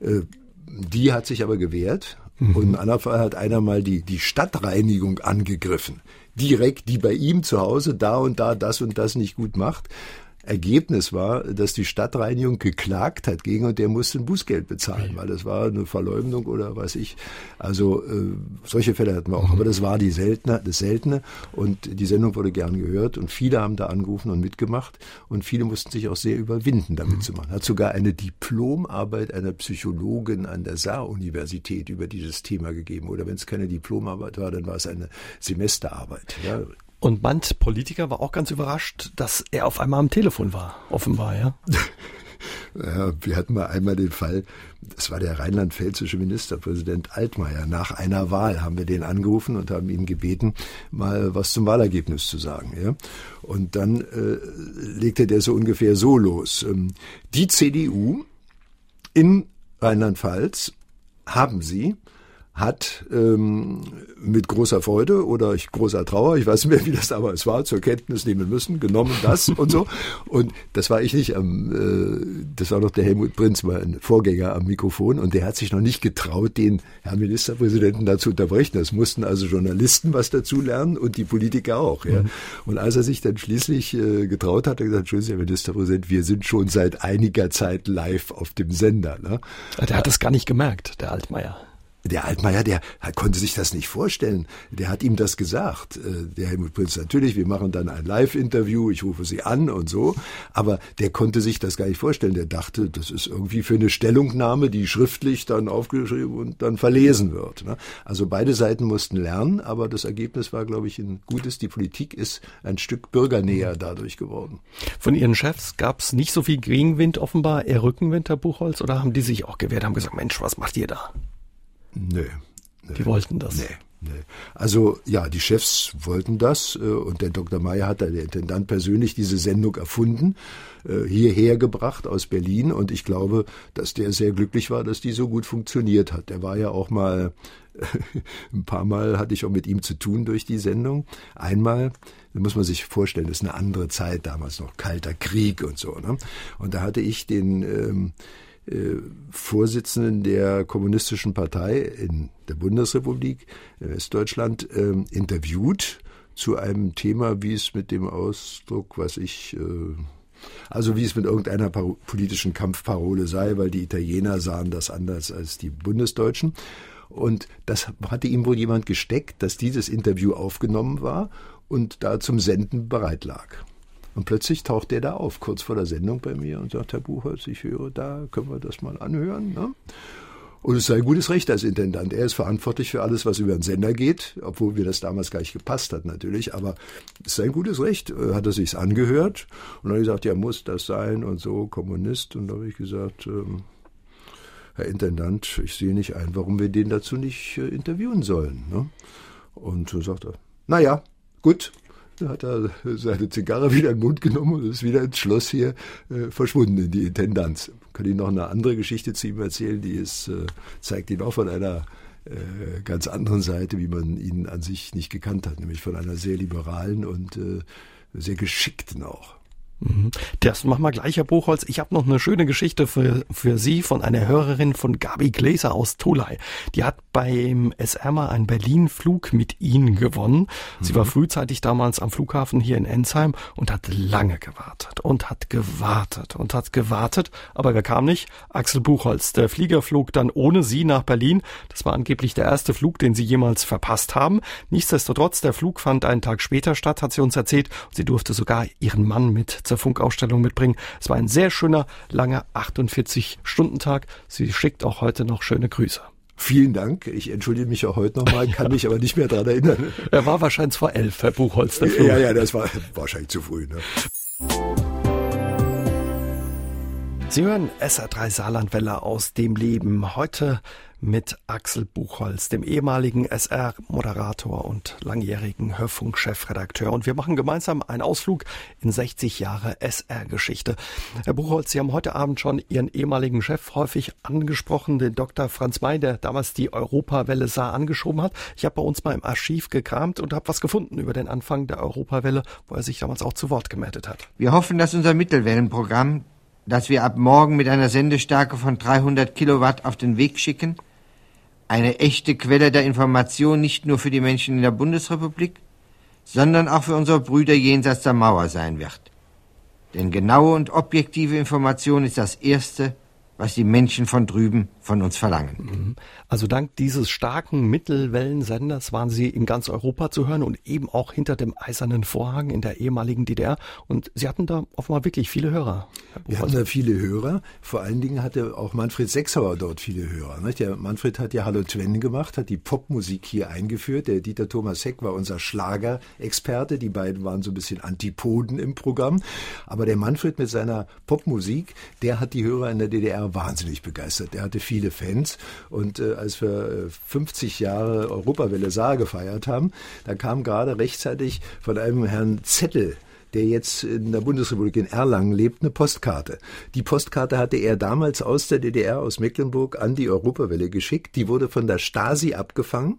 äh, die hat sich aber gewehrt. Mhm. Und im anderen Fall hat einer mal die, die Stadtreinigung angegriffen. Direkt, die bei ihm zu Hause da und da das und das nicht gut macht. Ergebnis war, dass die Stadtreinigung geklagt hat gegen und der musste ein Bußgeld bezahlen, weil das war eine Verleumdung oder was ich. Also äh, solche Fälle hatten wir auch. Aber das war die seltene, das Seltene und die Sendung wurde gern gehört und viele haben da angerufen und mitgemacht und viele mussten sich auch sehr überwinden, damit mhm. zu machen. Hat sogar eine Diplomarbeit einer Psychologin an der Saar-Universität über dieses Thema gegeben. Oder wenn es keine Diplomarbeit war, dann war es eine Semesterarbeit. Ja. Und manch Politiker war auch ganz überrascht, dass er auf einmal am Telefon war, offenbar, ja. Ja, wir hatten mal einmal den Fall, das war der rheinland-pfälzische Ministerpräsident Altmaier. Nach einer Wahl haben wir den angerufen und haben ihn gebeten, mal was zum Wahlergebnis zu sagen. Ja? Und dann äh, legte der so ungefähr so los. Ähm, die CDU in Rheinland-Pfalz haben sie hat ähm, mit großer Freude oder ich, großer Trauer, ich weiß nicht mehr, wie das damals war, zur Kenntnis nehmen müssen, genommen das und so. Und das war ich nicht am, äh, das war noch der Helmut Prinz, mein Vorgänger am Mikrofon, und der hat sich noch nicht getraut, den Herrn Ministerpräsidenten da zu unterbrechen. Das mussten also Journalisten was dazu lernen und die Politiker auch. Ja. Mhm. Und als er sich dann schließlich äh, getraut hat, hat er gesagt, Entschuldigung, Herr Ministerpräsident, wir sind schon seit einiger Zeit live auf dem Sender. Ne? Der hat das gar nicht gemerkt, der Altmaier. Der Altmaier, der konnte sich das nicht vorstellen. Der hat ihm das gesagt. Äh, der Helmut Prinz, natürlich, wir machen dann ein Live-Interview, ich rufe Sie an und so. Aber der konnte sich das gar nicht vorstellen. Der dachte, das ist irgendwie für eine Stellungnahme, die schriftlich dann aufgeschrieben und dann verlesen wird. Ne? Also beide Seiten mussten lernen, aber das Ergebnis war, glaube ich, ein gutes. Die Politik ist ein Stück bürgernäher dadurch geworden. Von Ihren Chefs gab es nicht so viel Gegenwind offenbar, eher Rückenwind, Herr Buchholz, oder haben die sich auch gewehrt, haben gesagt, Mensch, was macht ihr da? Nö. nö. Die wollten das. Nee. Also ja, die Chefs wollten das äh, und der Dr. Meyer hat, der Intendant persönlich, diese Sendung erfunden, äh, hierher gebracht aus Berlin und ich glaube, dass der sehr glücklich war, dass die so gut funktioniert hat. Der war ja auch mal, ein paar Mal hatte ich auch mit ihm zu tun durch die Sendung. Einmal, da muss man sich vorstellen, das ist eine andere Zeit, damals noch kalter Krieg und so. Ne? Und da hatte ich den... Ähm, äh, Vorsitzenden der Kommunistischen Partei in der Bundesrepublik in Westdeutschland äh, interviewt zu einem Thema, wie es mit dem Ausdruck, was ich äh, also wie es mit irgendeiner politischen Kampfparole sei, weil die Italiener sahen das anders als die Bundesdeutschen. Und das hatte ihm wohl jemand gesteckt, dass dieses Interview aufgenommen war und da zum Senden bereit lag. Und plötzlich taucht der da auf, kurz vor der Sendung bei mir und sagt, Herr Buchholz, ich höre da, können wir das mal anhören? Ne? Und es sei ein gutes Recht als Intendant. Er ist verantwortlich für alles, was über den Sender geht, obwohl mir das damals gar nicht gepasst hat natürlich. Aber es sei ein gutes Recht, äh, hat er sich's angehört. Und dann gesagt, ja, muss das sein und so, Kommunist. Und da habe ich gesagt, ähm, Herr Intendant, ich sehe nicht ein, warum wir den dazu nicht äh, interviewen sollen. Ne? Und so sagt er, naja, gut, hat er seine Zigarre wieder in den Mund genommen und ist wieder ins Schloss hier äh, verschwunden in die Intendanz. Kann ich noch eine andere Geschichte zu ihm erzählen, die ist, äh, zeigt ihn auch von einer äh, ganz anderen Seite, wie man ihn an sich nicht gekannt hat, nämlich von einer sehr liberalen und äh, sehr geschickten auch. Mhm. Das machen wir gleich, Herr Buchholz. Ich habe noch eine schöne Geschichte für, für Sie von einer Hörerin von Gabi Gläser aus Tolai. Die hat beim SR mal einen Berlin-Flug mit Ihnen gewonnen. Sie mhm. war frühzeitig damals am Flughafen hier in Ensheim und hat lange gewartet und hat gewartet und hat gewartet. Aber wer kam nicht? Axel Buchholz. Der Flieger flog dann ohne Sie nach Berlin. Das war angeblich der erste Flug, den Sie jemals verpasst haben. Nichtsdestotrotz, der Flug fand einen Tag später statt, hat sie uns erzählt. Sie durfte sogar ihren Mann mit zur Funkausstellung mitbringen. Es war ein sehr schöner, langer 48-Stunden-Tag. Sie schickt auch heute noch schöne Grüße. Vielen Dank. Ich entschuldige mich auch heute nochmal, kann mich aber nicht mehr daran erinnern. Er war wahrscheinlich vor elf, Herr Buchholz. Der Ja, ja, das war wahrscheinlich zu früh. Ne? Sie hören SR3 Saarlandwelle aus dem Leben. Heute mit Axel Buchholz, dem ehemaligen SR-Moderator und langjährigen Hörfunk-Chefredakteur. Und wir machen gemeinsam einen Ausflug in 60 Jahre SR-Geschichte. Herr Buchholz, Sie haben heute Abend schon Ihren ehemaligen Chef häufig angesprochen, den Dr. Franz May, der damals die Europawelle Saar angeschoben hat. Ich habe bei uns mal im Archiv gekramt und habe was gefunden über den Anfang der Europawelle, wo er sich damals auch zu Wort gemeldet hat. Wir hoffen, dass unser Mittelwellenprogramm das wir ab morgen mit einer Sendestärke von 300 Kilowatt auf den Weg schicken, eine echte Quelle der Information nicht nur für die Menschen in der Bundesrepublik, sondern auch für unsere Brüder jenseits der Mauer sein wird. Denn genaue und objektive Information ist das Erste, was die Menschen von drüben von uns verlangen. Mhm. Also dank dieses starken Mittelwellensenders waren Sie in ganz Europa zu hören und eben auch hinter dem eisernen Vorhang in der ehemaligen DDR. Und Sie hatten da offenbar wirklich viele Hörer. Wir hatten da viele Hörer. Vor allen Dingen hatte auch Manfred Sechsauer dort viele Hörer. Der Manfred hat ja Hallo Twen gemacht, hat die Popmusik hier eingeführt. Der Dieter Thomas Heck war unser Schlagerexperte. Die beiden waren so ein bisschen Antipoden im Programm. Aber der Manfred mit seiner Popmusik, der hat die Hörer in der DDR wahnsinnig begeistert. Er hatte viele Fans und äh, als wir 50 äh, Jahre Europawelle Saar gefeiert haben, da kam gerade rechtzeitig von einem Herrn Zettel der jetzt in der Bundesrepublik in Erlangen lebt, eine Postkarte. Die Postkarte hatte er damals aus der DDR, aus Mecklenburg, an die Europawelle geschickt. Die wurde von der Stasi abgefangen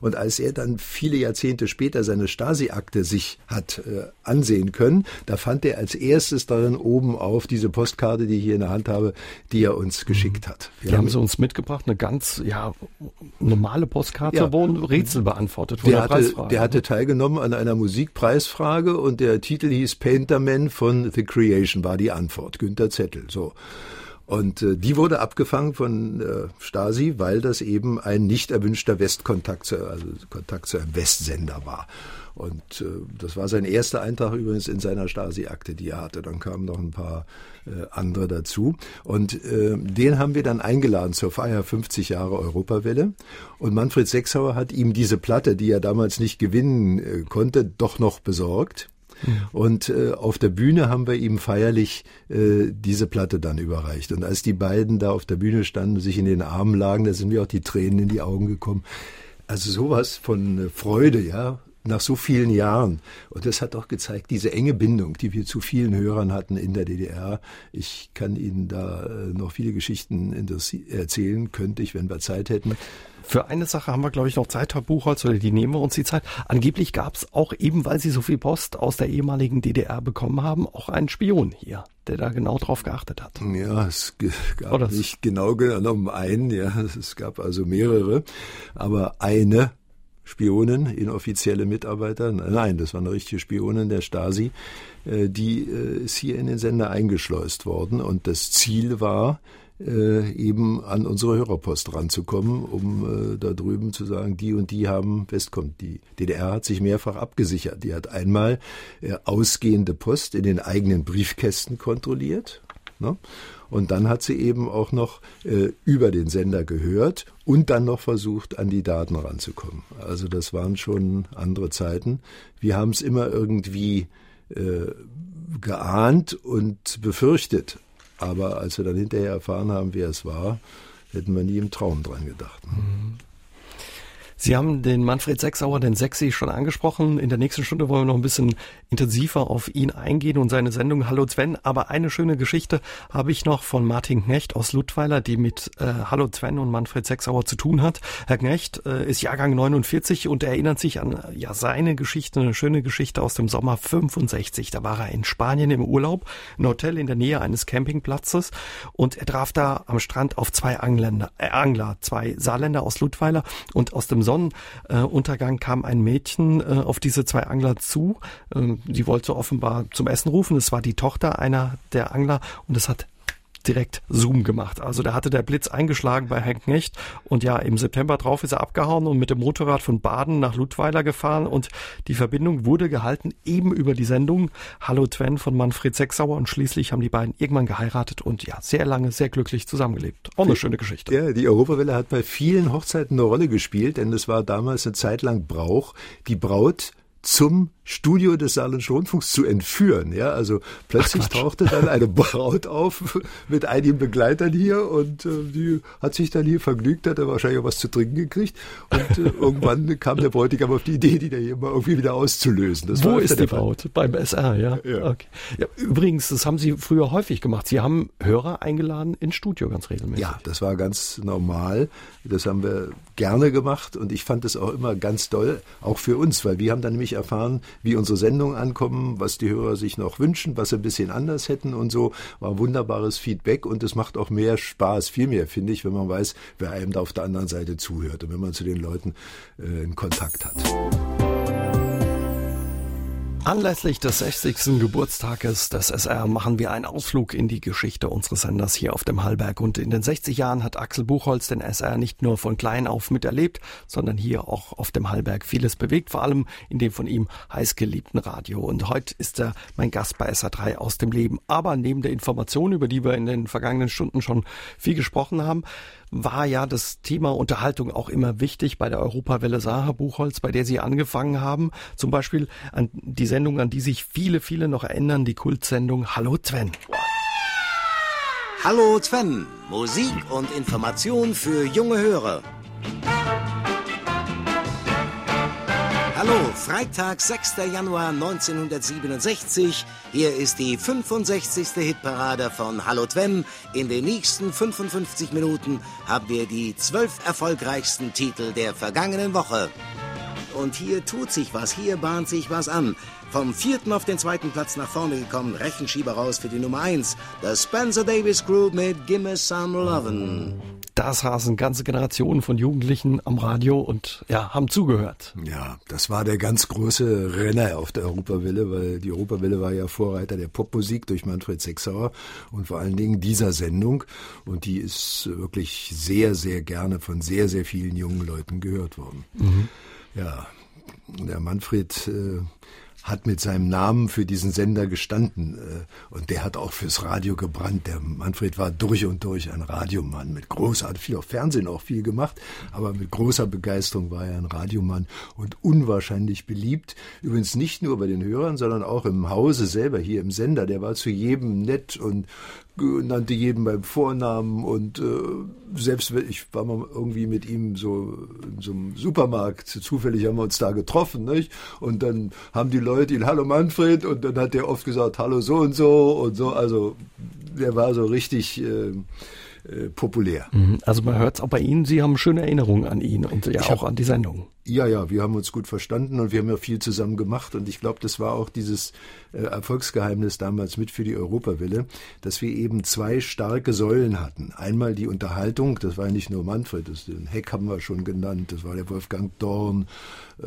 und als er dann viele Jahrzehnte später seine Stasi-Akte sich hat äh, ansehen können, da fand er als erstes darin oben auf diese Postkarte, die ich hier in der Hand habe, die er uns geschickt hat. Wir die haben sie uns mitgebracht, eine ganz ja normale Postkarte, ja. wo ein Rätsel beantwortet wurde. Der, hatte, der hatte teilgenommen an einer Musikpreisfrage und der Titel hieß Painterman von The Creation war die Antwort, Günter Zettel. So. Und äh, die wurde abgefangen von äh, Stasi, weil das eben ein nicht erwünschter Westkontakt, zu, also Kontakt zu einem Westsender war. Und äh, das war sein erster Eintrag übrigens in seiner Stasi-Akte, die er hatte. Dann kamen noch ein paar äh, andere dazu. Und äh, den haben wir dann eingeladen zur Feier 50 Jahre Europawelle. Und Manfred Sechsauer hat ihm diese Platte, die er damals nicht gewinnen äh, konnte, doch noch besorgt. Mhm. Und äh, auf der Bühne haben wir ihm feierlich äh, diese Platte dann überreicht. Und als die beiden da auf der Bühne standen, sich in den Armen lagen, da sind mir auch die Tränen in die Augen gekommen. Also sowas von äh, Freude, ja, nach so vielen Jahren. Und das hat auch gezeigt, diese enge Bindung, die wir zu vielen Hörern hatten in der DDR. Ich kann Ihnen da äh, noch viele Geschichten erzählen, könnte ich, wenn wir Zeit hätten. Für eine Sache haben wir, glaube ich, noch Zeit, Herr Buchholz, oder die nehmen wir uns die Zeit. Angeblich gab es auch eben, weil Sie so viel Post aus der ehemaligen DDR bekommen haben, auch einen Spion hier, der da genau drauf geachtet hat. Ja, es gab oder nicht genau genommen einen, ja, es gab also mehrere, aber eine Spionen, inoffizielle Mitarbeiter. Nein, das war eine richtige Spionin der Stasi. Äh, die äh, ist hier in den Sender eingeschleust worden und das Ziel war, äh, eben an unsere Hörerpost ranzukommen, um da drüben zu sagen, die und die haben Westkommt. Die DDR hat sich mehrfach abgesichert. Die hat einmal ausgehende Post in den eigenen Briefkästen kontrolliert. Ne? Und dann hat sie eben auch noch äh, über den Sender gehört und dann noch versucht, an die Daten ranzukommen. Also das waren schon andere Zeiten. Wir haben es immer irgendwie äh, geahnt und befürchtet. Aber als wir dann hinterher erfahren haben, wer es war, hätten wir nie im Traum dran gedacht. Mhm. Sie haben den Manfred Sechsauer, den Sexy, schon angesprochen. In der nächsten Stunde wollen wir noch ein bisschen intensiver auf ihn eingehen und seine Sendung Hallo Sven. Aber eine schöne Geschichte habe ich noch von Martin Knecht aus Ludweiler, die mit äh, Hallo Sven und Manfred Sechsauer zu tun hat. Herr Knecht äh, ist Jahrgang 49 und erinnert sich an ja seine Geschichte, eine schöne Geschichte aus dem Sommer 65. Da war er in Spanien im Urlaub, ein Hotel in der Nähe eines Campingplatzes und er traf da am Strand auf zwei Angländer, äh, Angler, zwei Saarländer aus Ludweiler und aus dem Sonnenuntergang kam ein Mädchen äh, auf diese zwei Angler zu. Ähm, sie wollte offenbar zum Essen rufen. Es war die Tochter einer der Angler und es hat direkt Zoom gemacht. Also da hatte der Blitz eingeschlagen bei Herrn Knecht und ja, im September drauf ist er abgehauen und mit dem Motorrad von Baden nach Ludweiler gefahren und die Verbindung wurde gehalten eben über die Sendung Hallo Twen von Manfred Sechsauer und schließlich haben die beiden irgendwann geheiratet und ja, sehr lange, sehr glücklich zusammengelebt. Auch eine schöne Geschichte. Ja, die Europawelle hat bei vielen Hochzeiten eine Rolle gespielt, denn es war damals eine Zeit lang Brauch, die Braut zum Studio des Saarländischen Rundfunks zu entführen. Ja, also plötzlich Ach, tauchte dann eine Braut auf mit einigen Begleitern hier und äh, die hat sich dann hier vergnügt, hat er wahrscheinlich auch was zu trinken gekriegt und äh, irgendwann kam der Bräutigam auf die Idee, die da hier mal irgendwie wieder auszulösen. Das Wo ist die Braut? Beim SR, ja. Ja. Okay. ja. Übrigens, das haben Sie früher häufig gemacht. Sie haben Hörer eingeladen ins Studio ganz regelmäßig. Ja, das war ganz normal. Das haben wir gerne gemacht und ich fand es auch immer ganz toll, auch für uns, weil wir haben dann nämlich erfahren, wie unsere Sendungen ankommen, was die Hörer sich noch wünschen, was sie ein bisschen anders hätten und so. War wunderbares Feedback und es macht auch mehr Spaß, viel mehr, finde ich, wenn man weiß, wer einem da auf der anderen Seite zuhört und wenn man zu den Leuten äh, einen Kontakt hat. Anlässlich des 60. Geburtstages des SR machen wir einen Ausflug in die Geschichte unseres Senders hier auf dem Hallberg. Und in den 60 Jahren hat Axel Buchholz den SR nicht nur von klein auf miterlebt, sondern hier auch auf dem Hallberg vieles bewegt, vor allem in dem von ihm heißgeliebten Radio. Und heute ist er mein Gast bei SR3 aus dem Leben. Aber neben der Information, über die wir in den vergangenen Stunden schon viel gesprochen haben, war ja das Thema Unterhaltung auch immer wichtig bei der Europawelle Saar Buchholz, bei der Sie angefangen haben. Zum Beispiel an die Sendung, an die sich viele, viele noch erinnern, die Kultsendung Hallo Sven. Hallo Sven, Musik und Information für junge Hörer. Hallo, Freitag, 6. Januar 1967. Hier ist die 65. Hitparade von Hallo Twem. In den nächsten 55 Minuten haben wir die zwölf erfolgreichsten Titel der vergangenen Woche. Und hier tut sich was, hier bahnt sich was an. Vom vierten auf den zweiten Platz nach vorne gekommen, Rechenschieber raus für die Nummer eins. Das Spencer Davis Group mit Gimme Some Lovin'. Da saßen ganze Generationen von Jugendlichen am Radio und ja, haben zugehört. Ja, das war der ganz große Renner auf der Europawelle, weil die Europawelle war ja Vorreiter der Popmusik durch Manfred Sechsauer und vor allen Dingen dieser Sendung. Und die ist wirklich sehr, sehr gerne von sehr, sehr vielen jungen Leuten gehört worden. Mhm. Ja, der Manfred äh, hat mit seinem Namen für diesen Sender gestanden äh, und der hat auch fürs Radio gebrannt. Der Manfred war durch und durch ein Radiomann mit großartig viel auf Fernsehen auch viel gemacht, aber mit großer Begeisterung war er ein Radiomann und unwahrscheinlich beliebt. Übrigens nicht nur bei den Hörern, sondern auch im Hause selber hier im Sender. Der war zu jedem nett und nannte jeden beim Vornamen und äh, selbst ich war mal irgendwie mit ihm so in so einem Supermarkt, zufällig haben wir uns da getroffen, nicht? Und dann haben die Leute ihn, hallo Manfred, und dann hat er oft gesagt, hallo so und so und so, also der war so richtig äh, äh, populär. Mhm. Also man hört es auch bei Ihnen, Sie haben schöne Erinnerungen an ihn und ja ich auch hab, an die Sendung. Ja, ja, wir haben uns gut verstanden und wir haben ja viel zusammen gemacht. Und ich glaube, das war auch dieses äh, Erfolgsgeheimnis damals mit für die Europawelle, dass wir eben zwei starke Säulen hatten. Einmal die Unterhaltung, das war ja nicht nur Manfred, das, den Heck haben wir schon genannt, das war der Wolfgang Dorn, äh,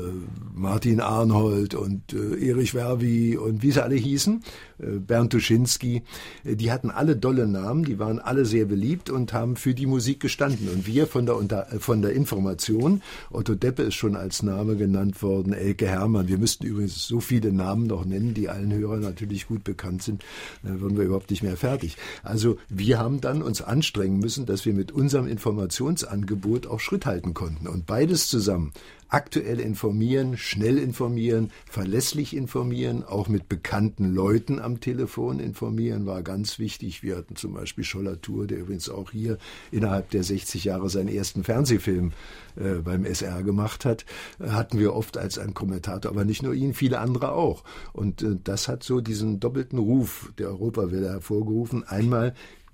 Martin Arnhold und äh, Erich Werwi und wie sie alle hießen, äh, Bernd Tuschinski, äh, die hatten alle dolle Namen, die waren alle sehr beliebt und haben für die Musik gestanden. Und wir von der, Unter äh, von der Information, Otto Deppe ist schon schon als Name genannt worden, Elke Hermann. Wir müssten übrigens so viele Namen noch nennen, die allen Hörern natürlich gut bekannt sind, dann würden wir überhaupt nicht mehr fertig. Also wir haben dann uns anstrengen müssen, dass wir mit unserem Informationsangebot auch Schritt halten konnten. Und beides zusammen, aktuell informieren, schnell informieren, verlässlich informieren, auch mit bekannten Leuten am Telefon informieren, war ganz wichtig. Wir hatten zum Beispiel Schollatur, der übrigens auch hier innerhalb der 60 Jahre seinen ersten Fernsehfilm äh, beim SR gemacht hat, hatten wir oft als ein Kommentator, aber nicht nur ihn, viele andere auch. Und äh, das hat so diesen doppelten Ruf der Europawelle hervorgerufen. Einmal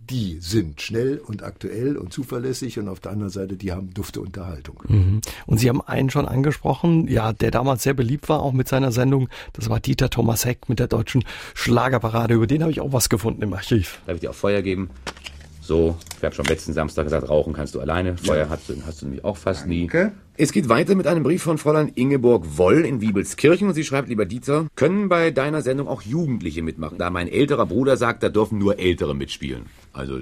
die sind schnell und aktuell und zuverlässig und auf der anderen Seite, die haben dufte Unterhaltung. Mhm. Und Sie haben einen schon angesprochen, ja, der damals sehr beliebt war, auch mit seiner Sendung. Das war Dieter Thomas Heck mit der deutschen Schlagerparade. Über den habe ich auch was gefunden im Archiv. Darf ich dir auch Feuer geben? So, ich habe schon letzten Samstag gesagt, rauchen kannst du alleine. Feuer ja. hast, du, hast du nämlich auch fast Danke. nie. Es geht weiter mit einem Brief von Fräulein Ingeborg Woll in Wiebelskirchen und sie schreibt, lieber Dieter, können bei deiner Sendung auch Jugendliche mitmachen, da mein älterer Bruder sagt, da dürfen nur Ältere mitspielen. Also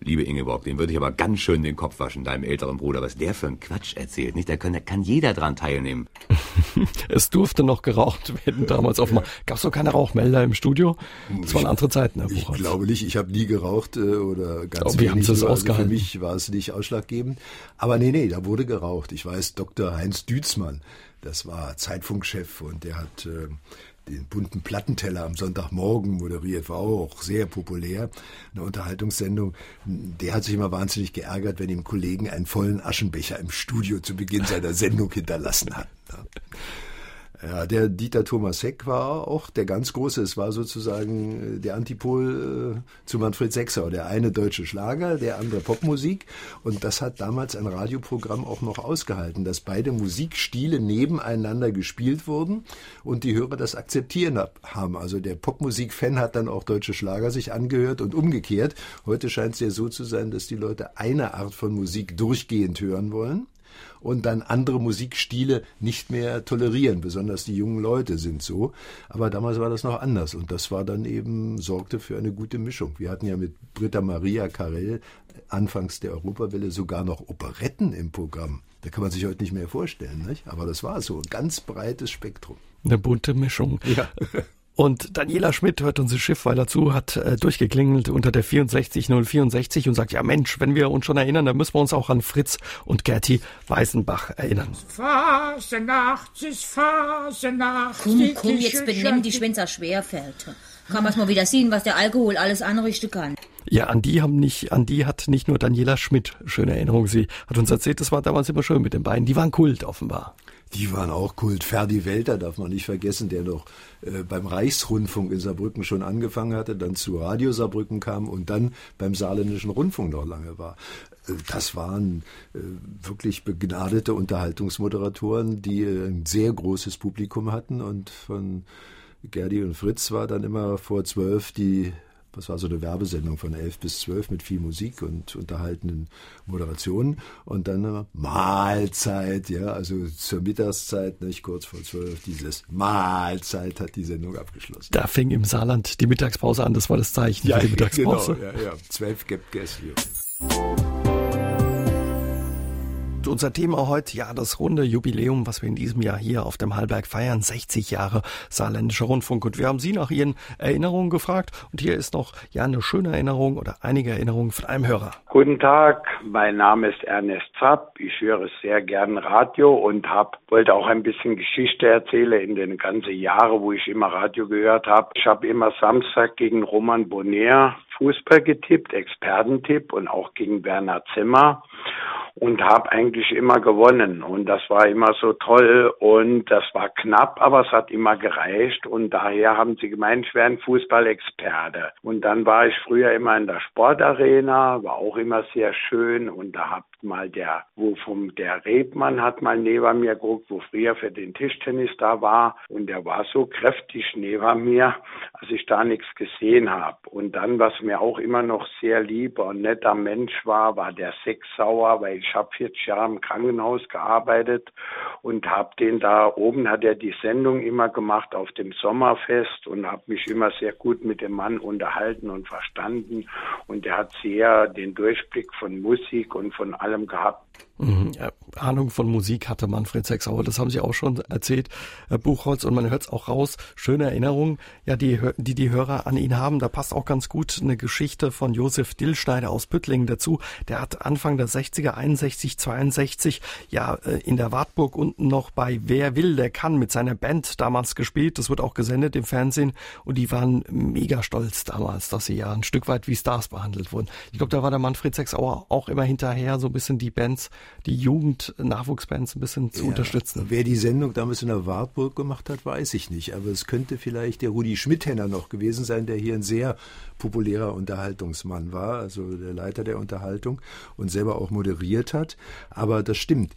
Liebe Ingeborg, den würde ich aber ganz schön den Kopf waschen, deinem älteren Bruder, was der für ein Quatsch erzählt. Nicht, da kann, kann jeder dran teilnehmen. es durfte noch geraucht werden damals auf Gab es doch keine Rauchmelder im Studio? Das waren andere Zeiten, Herr Buchholz. Ich glaube nicht, ich habe nie geraucht äh, oder ganz oh, wenig. Haben Sie das also für mich war es nicht ausschlaggebend. Aber nee, nee, da wurde geraucht. Ich weiß, Dr. Heinz Dützmann, das war Zeitfunkchef und der hat... Äh, den bunten Plattenteller am Sonntagmorgen moderiert, war auch sehr populär, eine Unterhaltungssendung. Der hat sich immer wahnsinnig geärgert, wenn ihm Kollegen einen vollen Aschenbecher im Studio zu Beginn seiner Sendung hinterlassen hatten. Ja, der Dieter Thomas Heck war auch der ganz große. Es war sozusagen äh, der Antipol äh, zu Manfred Sechser. Der eine deutsche Schlager, der andere Popmusik. Und das hat damals ein Radioprogramm auch noch ausgehalten, dass beide Musikstile nebeneinander gespielt wurden und die Hörer das akzeptieren haben. Also der Popmusik-Fan hat dann auch deutsche Schlager sich angehört und umgekehrt. Heute scheint es ja so zu sein, dass die Leute eine Art von Musik durchgehend hören wollen und dann andere Musikstile nicht mehr tolerieren. Besonders die jungen Leute sind so. Aber damals war das noch anders und das war dann eben, sorgte für eine gute Mischung. Wir hatten ja mit Britta Maria Carell anfangs der Europawelle sogar noch Operetten im Programm. Da kann man sich heute nicht mehr vorstellen, nicht? aber das war so ein ganz breites Spektrum. Eine bunte Mischung. Ja. Und Daniela Schmidt hört unser Schiffweiler zu, hat äh, durchgeklingelt unter der 64064 und sagt, ja Mensch, wenn wir uns schon erinnern, dann müssen wir uns auch an Fritz und Gerti Weißenbach erinnern. Fasenacht ist Fasenacht. Komm, komm, jetzt benimm die Schwänzer Schwerfeld. Kann man mal wieder sehen, was der Alkohol alles anrichten kann. Ja, an die haben nicht, an die hat nicht nur Daniela Schmidt schöne Erinnerungen. Sie hat uns erzählt, das war damals immer schön mit den beiden. Die waren Kult offenbar. Die waren auch Kult. Ferdi Welter darf man nicht vergessen, der noch äh, beim Reichsrundfunk in Saarbrücken schon angefangen hatte, dann zu Radio Saarbrücken kam und dann beim Saarländischen Rundfunk noch lange war. Äh, das waren äh, wirklich begnadete Unterhaltungsmoderatoren, die äh, ein sehr großes Publikum hatten und von Gerdi und Fritz war dann immer vor zwölf die das war so eine Werbesendung von elf bis zwölf mit viel Musik und unterhaltenden Moderationen. Und dann Mahlzeit, ja, also zur Mittagszeit, nicht kurz vor zwölf, dieses Mahlzeit hat die Sendung abgeschlossen. Da fing im Saarland die Mittagspause an, das war das Zeichen ja, für die Mittagspause. Genau, ja, ja. Zwölf gibt Gas unser Thema heute, ja, das runde Jubiläum, was wir in diesem Jahr hier auf dem Hallberg feiern, 60 Jahre Saarländischer Rundfunk. Und wir haben Sie nach Ihren Erinnerungen gefragt. Und hier ist noch, ja, eine schöne Erinnerung oder einige Erinnerungen von einem Hörer. Guten Tag, mein Name ist Ernest Zapp. Ich höre sehr gern Radio und hab, wollte auch ein bisschen Geschichte erzählen in den ganzen Jahren, wo ich immer Radio gehört habe. Ich habe immer Samstag gegen Roman Bonner Fußball getippt, Expertentipp und auch gegen Bernhard Zimmer und habe eigentlich immer gewonnen. Und das war immer so toll und das war knapp, aber es hat immer gereicht. Und daher haben sie gemeint, ich wäre ein Fußballexperte. Und dann war ich früher immer in der Sportarena, war auch immer sehr schön. Und da hat mal der, wo vom der Rebmann hat mal neben mir geguckt, wo früher für den Tischtennis da war. Und der war so kräftig neben mir, als ich da nichts gesehen habe und dann, was mir auch immer noch sehr lieber und netter Mensch war, war der Sechsauer, weil ich ich habe 40 Jahre im Krankenhaus gearbeitet und habe den da oben hat er die Sendung immer gemacht auf dem Sommerfest und habe mich immer sehr gut mit dem Mann unterhalten und verstanden und er hat sehr den Durchblick von Musik und von allem gehabt. Mhm, Ahnung von Musik hatte Manfred Sechsauer, das haben Sie auch schon erzählt, Herr Buchholz, und man hört es auch raus. Schöne Erinnerungen, ja, die, die die Hörer an ihn haben. Da passt auch ganz gut eine Geschichte von Josef Dillschneider aus Püttlingen dazu. Der hat Anfang der 60er, 61, 62, ja, äh, in der Wartburg unten noch bei Wer will, der kann mit seiner Band damals gespielt. Das wird auch gesendet im Fernsehen und die waren mega stolz damals, dass sie ja ein Stück weit wie Stars behandelt wurden. Ich glaube, da war der Manfred Sechsauer auch immer hinterher, so ein bisschen die Bands die Jugend-Nachwuchsbands ein bisschen zu ja, unterstützen. Wer die Sendung damals in der Wartburg gemacht hat, weiß ich nicht. Aber es könnte vielleicht der Rudi Schmidhenner noch gewesen sein, der hier ein sehr populärer Unterhaltungsmann war, also der Leiter der Unterhaltung und selber auch moderiert hat. Aber das stimmt.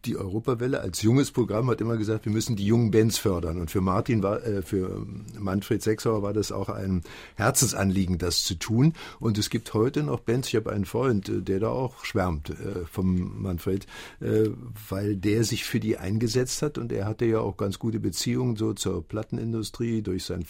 Äh, die Europawelle als junges Programm hat immer gesagt, wir müssen die jungen Bands fördern. Und für Martin war, äh, für Manfred Sechsauer war das auch ein Herzensanliegen, das zu tun. Und es gibt heute noch Bands. Ich habe einen Freund, äh, der da auch schwärmt vom Manfred, weil der sich für die eingesetzt hat und er hatte ja auch ganz gute Beziehungen so zur Plattenindustrie durch sein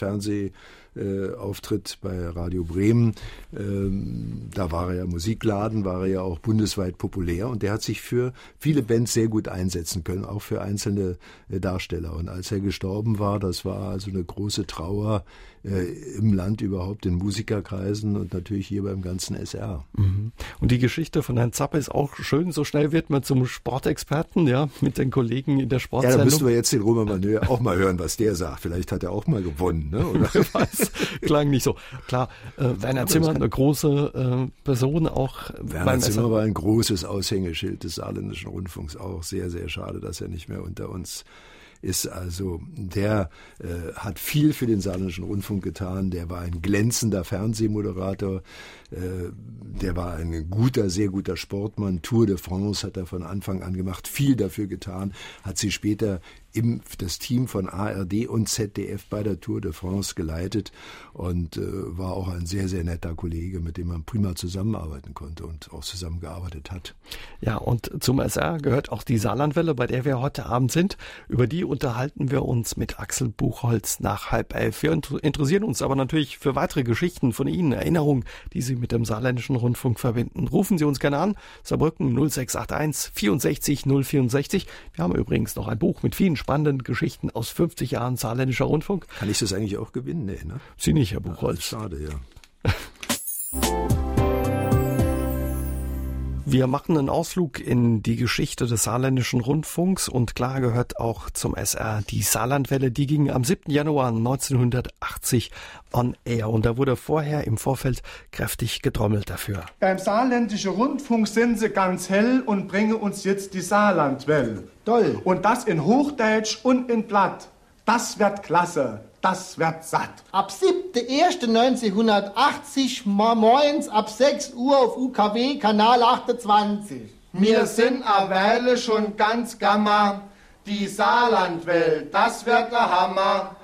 Fernsehauftritt bei bei Radio Bremen. Ähm, da war er ja Musikladen, war er ja auch bundesweit populär und der hat sich für viele Bands sehr gut einsetzen können, auch für einzelne äh, Darsteller. Und als er gestorben war, das war also eine große Trauer äh, im Land überhaupt, in Musikerkreisen und natürlich hier beim ganzen SR. Mhm. Und die Geschichte von Herrn Zappe ist auch schön. So schnell wird man zum Sportexperten, ja, mit den Kollegen in der Sportsendung. Ja, da müssen wir jetzt den Roman Manö auch mal hören, was der sagt. Vielleicht hat er auch mal gewonnen, ne? Oder? weiß, klang nicht so. Klar, äh, Werner Zimmer, eine große äh, Person auch. Werner Zimmer SR. war ein großes Aushängeschild des saarländischen Rundfunks. Auch sehr, sehr schade, dass er nicht mehr unter uns ist also, der äh, hat viel für den Saarländischen Rundfunk getan, der war ein glänzender Fernsehmoderator, äh, der war ein guter, sehr guter Sportmann, Tour de France hat er von Anfang an gemacht, viel dafür getan, hat sie später im, das Team von ARD und ZDF bei der Tour de France geleitet und äh, war auch ein sehr, sehr netter Kollege, mit dem man prima zusammenarbeiten konnte und auch zusammengearbeitet hat. Ja, und zum SR gehört auch die Saarlandwelle, bei der wir heute Abend sind. Über die unterhalten wir uns mit Axel Buchholz nach halb elf. Wir interessieren uns aber natürlich für weitere Geschichten von Ihnen, Erinnerungen, die Sie mit dem Saarländischen Rundfunk verbinden. Rufen Sie uns gerne an, Saarbrücken 0681 64 064. Wir haben übrigens noch ein Buch mit vielen spannenden Geschichten aus 50 Jahren saarländischer Rundfunk. Kann ich das eigentlich auch gewinnen? Nee, ne? Sie nicht, Herr Buchholz. Schade, ja. Wir machen einen Ausflug in die Geschichte des saarländischen Rundfunks und klar gehört auch zum SR die Saarlandwelle. Die ging am 7. Januar 1980 on air und da wurde vorher im Vorfeld kräftig getrommelt dafür. Beim saarländischen Rundfunk sind sie ganz hell und bringen uns jetzt die Saarlandwelle. Toll. Und das in Hochdeutsch und in Platt. Das wird klasse. Das wird satt. Ab 7.1.1980 morgens ab 6 Uhr auf UKW Kanal 28. Wir sind a Weile schon ganz gamma. Die Saarlandwelt, das wird der Hammer.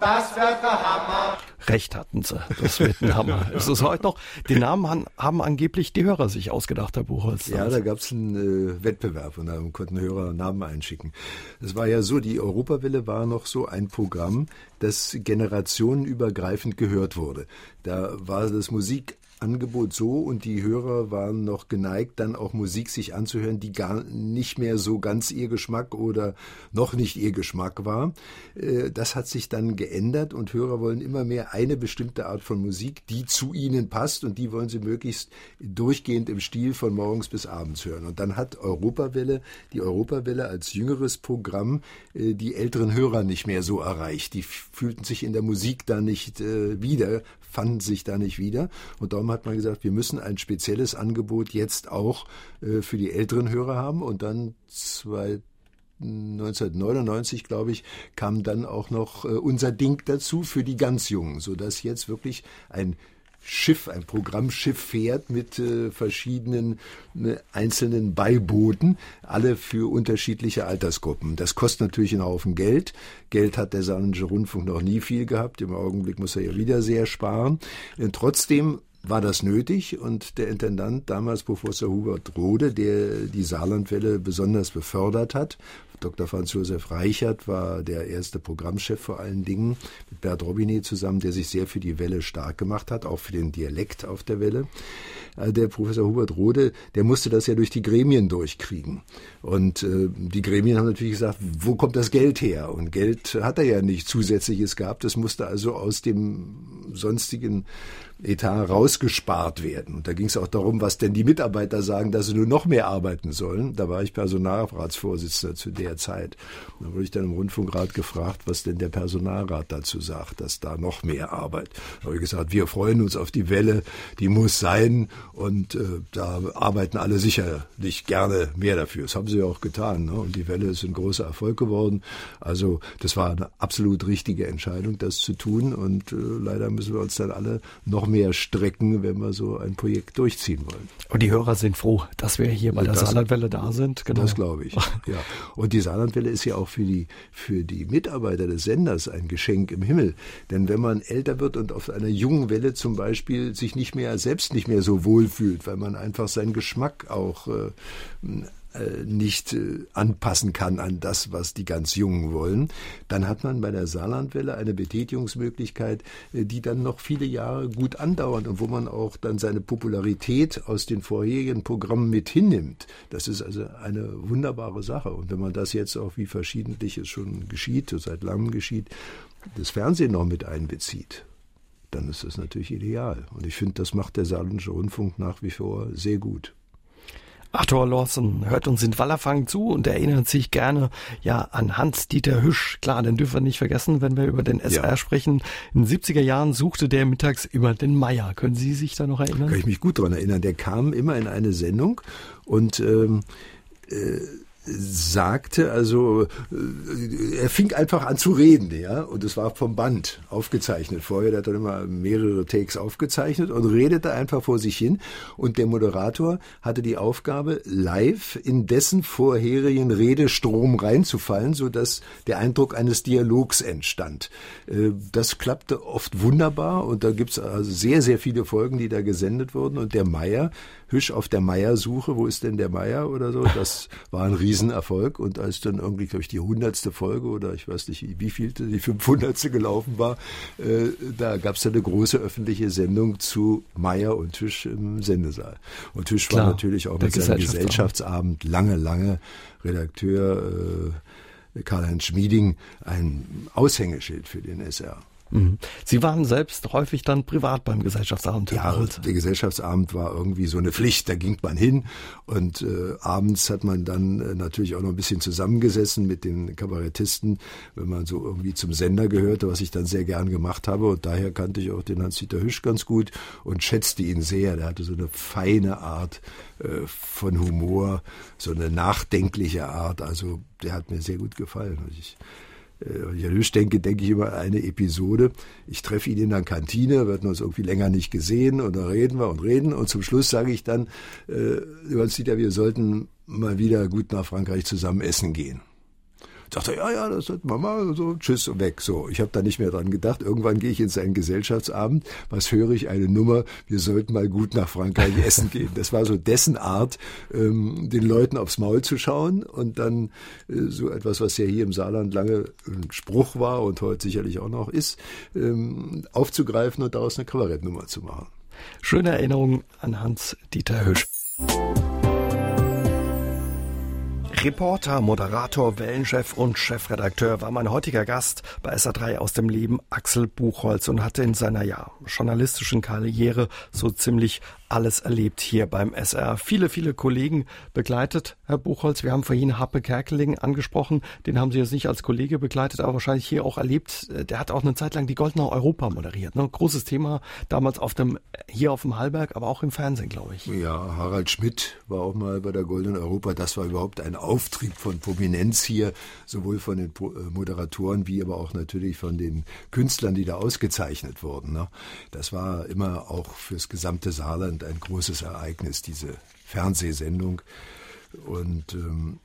Das wird der Hammer. Recht hatten sie. Das wird ein Hammer. es ist heute noch. Den Namen haben, haben, angeblich die Hörer sich ausgedacht, Herr Buchholz. Ja, da gab es einen äh, Wettbewerb und da konnten Hörer Namen einschicken. Es war ja so, die Europawelle war noch so ein Programm, das generationenübergreifend gehört wurde. Da war das Musik Angebot so und die Hörer waren noch geneigt, dann auch Musik sich anzuhören, die gar nicht mehr so ganz ihr Geschmack oder noch nicht ihr Geschmack war. Äh, das hat sich dann geändert und Hörer wollen immer mehr eine bestimmte Art von Musik, die zu ihnen passt und die wollen sie möglichst durchgehend im Stil von morgens bis abends hören. Und dann hat Europawelle, die Europawelle als jüngeres Programm äh, die älteren Hörer nicht mehr so erreicht. Die fühlten sich in der Musik da nicht äh, wieder, fanden sich da nicht wieder und darum hat man gesagt, wir müssen ein spezielles Angebot jetzt auch äh, für die älteren Hörer haben. Und dann zwei, 1999, glaube ich, kam dann auch noch äh, unser Ding dazu für die ganz Jungen, sodass jetzt wirklich ein Schiff, ein Programmschiff fährt mit äh, verschiedenen äh, einzelnen Beibooten, alle für unterschiedliche Altersgruppen. Das kostet natürlich einen Haufen Geld. Geld hat der Saarländische Rundfunk noch nie viel gehabt. Im Augenblick muss er ja wieder sehr sparen. Äh, trotzdem war das nötig und der Intendant damals Professor Hubert Rode, der die Saarlandwelle besonders befördert hat, Dr. Franz Josef Reichert war der erste Programmchef vor allen Dingen mit Bert Robinet zusammen, der sich sehr für die Welle stark gemacht hat, auch für den Dialekt auf der Welle. Äh, der Professor Hubert Rode, der musste das ja durch die Gremien durchkriegen. Und äh, die Gremien haben natürlich gesagt, wo kommt das Geld her? Und Geld hat er ja nicht zusätzliches gehabt. Es musste also aus dem sonstigen Etat rausgespart werden. Und da ging es auch darum, was denn die Mitarbeiter sagen, dass sie nur noch mehr arbeiten sollen. Da war ich Personalratsvorsitzender zu der Zeit. Da wurde ich dann im Rundfunkrat gefragt, was denn der Personalrat dazu sagt, dass da noch mehr Arbeit. Da habe ich gesagt, wir freuen uns auf die Welle, die muss sein und äh, da arbeiten alle sicherlich gerne mehr dafür. Das haben sie ja auch getan. Ne? Und die Welle ist ein großer Erfolg geworden. Also das war eine absolut richtige Entscheidung, das zu tun. Und äh, leider müssen wir uns dann alle noch mehr strecken, wenn wir so ein Projekt durchziehen wollen. Und die Hörer sind froh, dass wir hier bei der das, Saarlandwelle da sind. Genau. Das glaube ich. Ja. Und die Saarlandwelle ist ja auch für die, für die Mitarbeiter des Senders ein Geschenk im Himmel. Denn wenn man älter wird und auf einer jungen Welle zum Beispiel sich nicht mehr, selbst nicht mehr so wohl fühlt, weil man einfach seinen Geschmack auch äh, nicht äh, anpassen kann an das, was die ganz Jungen wollen, dann hat man bei der Saarlandwelle eine Betätigungsmöglichkeit, äh, die dann noch viele Jahre gut andauert und wo man auch dann seine Popularität aus den vorherigen Programmen mit hinnimmt. Das ist also eine wunderbare Sache. Und wenn man das jetzt auch, wie verschiedentlich es schon geschieht, seit langem geschieht, das Fernsehen noch mit einbezieht, dann ist das natürlich ideal. Und ich finde, das macht der Saarländische Rundfunk nach wie vor sehr gut. Arthur Lawson hört uns in Wallerfang zu und erinnert sich gerne ja an Hans-Dieter Hüsch. Klar, den dürfen wir nicht vergessen, wenn wir über den SR ja. sprechen. In den 70er Jahren suchte der mittags immer den Meier. Können Sie sich da noch erinnern? Kann ich mich gut daran erinnern. Der kam immer in eine Sendung und ähm, äh, sagte, also äh, er fing einfach an zu reden, ja, und es war vom Band aufgezeichnet. Vorher hat dann immer mehrere Takes aufgezeichnet und redete einfach vor sich hin. Und der Moderator hatte die Aufgabe, live in dessen vorherigen Redestrom reinzufallen, so dass der Eindruck eines Dialogs entstand. Äh, das klappte oft wunderbar und da gibt's also sehr, sehr viele Folgen, die da gesendet wurden. Und der Meier Hüsch auf der Meier-Suche, wo ist denn der Meier oder so, das war ein Riesenerfolg. Und als dann irgendwie, glaube ich, die hundertste Folge oder ich weiß nicht, wie viel die 500. gelaufen war, äh, da gab es dann eine große öffentliche Sendung zu Meier und Hüsch im Sendesaal. Und Hüsch war natürlich auch mit seinem Gesellschaftsabend lange, lange Redakteur äh, Karl-Heinz Schmieding ein Aushängeschild für den SR. Mhm. Sie waren selbst häufig dann privat beim Gesellschaftsabend. Ja, der Gesellschaftsabend war irgendwie so eine Pflicht, da ging man hin und äh, abends hat man dann äh, natürlich auch noch ein bisschen zusammengesessen mit den Kabarettisten, wenn man so irgendwie zum Sender gehörte, was ich dann sehr gern gemacht habe und daher kannte ich auch den Hans-Dieter Hüsch ganz gut und schätzte ihn sehr. Der hatte so eine feine Art äh, von Humor, so eine nachdenkliche Art, also der hat mir sehr gut gefallen. Ich, wenn ich an Hüsch denke, denke ich immer eine Episode. Ich treffe ihn in der Kantine, wir hatten uns irgendwie länger nicht gesehen und dann reden wir und reden und zum Schluss sage ich dann, äh, wir sollten mal wieder gut nach Frankreich zusammen essen gehen. Sagt er, ja, ja, das hat Mama, so, tschüss weg. So, ich habe da nicht mehr dran gedacht. Irgendwann gehe ich in seinen Gesellschaftsabend. Was höre ich? Eine Nummer, wir sollten mal gut nach Frankreich essen gehen. Das war so dessen Art, ähm, den Leuten aufs Maul zu schauen und dann äh, so etwas, was ja hier im Saarland lange ein Spruch war und heute sicherlich auch noch ist, ähm, aufzugreifen und daraus eine Kabarettnummer zu machen. Schöne Erinnerung an Hans-Dieter Hüsch. Reporter, Moderator, Wellenchef und Chefredakteur war mein heutiger Gast bei SA3 aus dem Leben Axel Buchholz und hatte in seiner ja, journalistischen Karriere so ziemlich alles erlebt hier beim SR. Viele, viele Kollegen begleitet, Herr Buchholz. Wir haben vorhin Happe Kerkeling angesprochen. Den haben Sie jetzt nicht als Kollege begleitet, aber wahrscheinlich hier auch erlebt. Der hat auch eine Zeit lang die Goldene Europa moderiert. Ne? Großes Thema damals auf dem, hier auf dem Hallberg, aber auch im Fernsehen, glaube ich. Ja, Harald Schmidt war auch mal bei der Goldenen Europa. Das war überhaupt ein Auftrieb von Prominenz hier, sowohl von den äh, Moderatoren wie aber auch natürlich von den Künstlern, die da ausgezeichnet wurden. Ne? Das war immer auch fürs gesamte Saarland ein großes Ereignis, diese Fernsehsendung. Und ähm,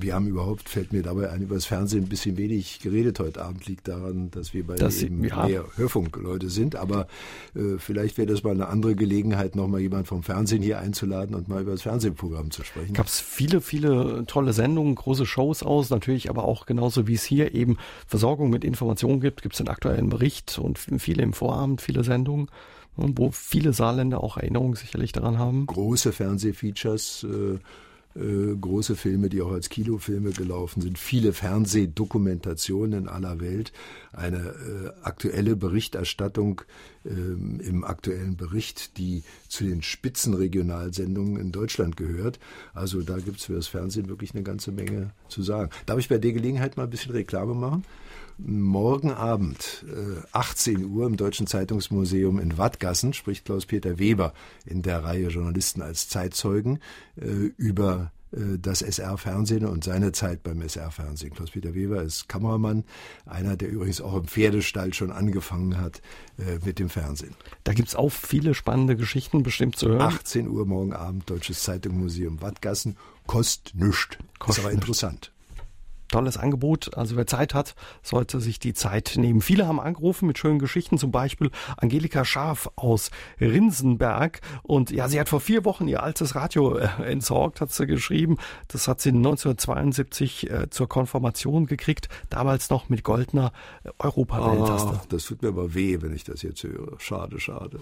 wir haben überhaupt, fällt mir dabei ein, über das Fernsehen ein bisschen wenig geredet heute Abend. Liegt daran, dass wir bei das, eben ja. mehr Hörfunkleute sind. Aber äh, vielleicht wäre das mal eine andere Gelegenheit, nochmal jemand vom Fernsehen hier einzuladen und mal über das Fernsehprogramm zu sprechen. Gab es viele, viele tolle Sendungen, große Shows aus, natürlich aber auch genauso wie es hier eben Versorgung mit Informationen gibt, gibt es den aktuellen Bericht und viele im Vorabend, viele Sendungen wo viele Saarländer auch Erinnerungen sicherlich daran haben. Große Fernsehfeatures, äh, äh, große Filme, die auch als Kinofilme gelaufen sind, viele Fernsehdokumentationen in aller Welt, eine äh, aktuelle Berichterstattung ähm, im aktuellen Bericht, die zu den Spitzenregionalsendungen in Deutschland gehört. Also da gibt es für das Fernsehen wirklich eine ganze Menge zu sagen. Darf ich bei der Gelegenheit mal ein bisschen Reklame machen? Morgen Abend, äh, 18 Uhr im Deutschen Zeitungsmuseum in Wattgassen, spricht Klaus-Peter Weber in der Reihe Journalisten als Zeitzeugen äh, über äh, das SR-Fernsehen und seine Zeit beim SR-Fernsehen. Klaus-Peter Weber ist Kameramann, einer, der übrigens auch im Pferdestall schon angefangen hat äh, mit dem Fernsehen. Da gibt es auch viele spannende Geschichten bestimmt zu hören. 18 Uhr morgen Abend, Deutsches Zeitungsmuseum Wattgassen. Kost nüscht. Kost ist aber interessant tolles Angebot. Also wer Zeit hat, sollte sich die Zeit nehmen. Viele haben angerufen mit schönen Geschichten, zum Beispiel Angelika Schaf aus Rinsenberg. Und ja, sie hat vor vier Wochen ihr altes Radio äh, entsorgt, hat sie geschrieben. Das hat sie 1972 äh, zur Konfirmation gekriegt, damals noch mit goldener äh, Europawelttaste. Das tut mir aber weh, wenn ich das jetzt höre. Schade, schade.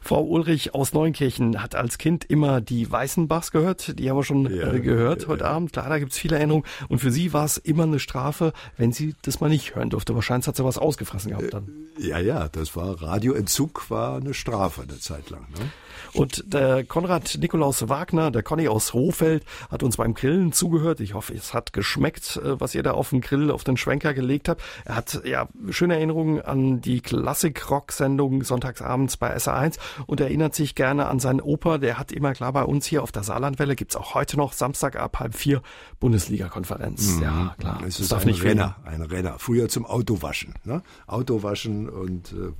Frau Ulrich aus Neunkirchen hat als Kind immer die Weißenbachs gehört. Die haben wir schon ja, äh, gehört ja, heute ja. Abend. Klar, da gibt's viele Erinnerungen. Und für sie war es immer eine Strafe, wenn sie das mal nicht hören durfte. Wahrscheinlich hat sie was ausgefressen gehabt dann. Ja, ja, das war Radioentzug war eine Strafe eine Zeit lang. Ne? Und der Konrad Nikolaus Wagner, der Conny aus Rohfeld, hat uns beim Grillen zugehört. Ich hoffe, es hat geschmeckt, äh, was ihr da auf den Grill, auf den Schwenker gelegt habt. Er hat ja schöne Erinnerungen an die Klassik-Rock-Sendung sonntagsabends bei SA1 und erinnert sich gerne an seinen Opa. Der hat immer klar bei uns hier auf der Saarlandwelle, gibt's auch heute noch Samstag ab halb vier Bundesliga-Konferenz. Mhm. Ja, klar. Es ist darf ein nicht Renner, ein Renner. Früher zum Autowaschen. Ne? Autowaschen und äh,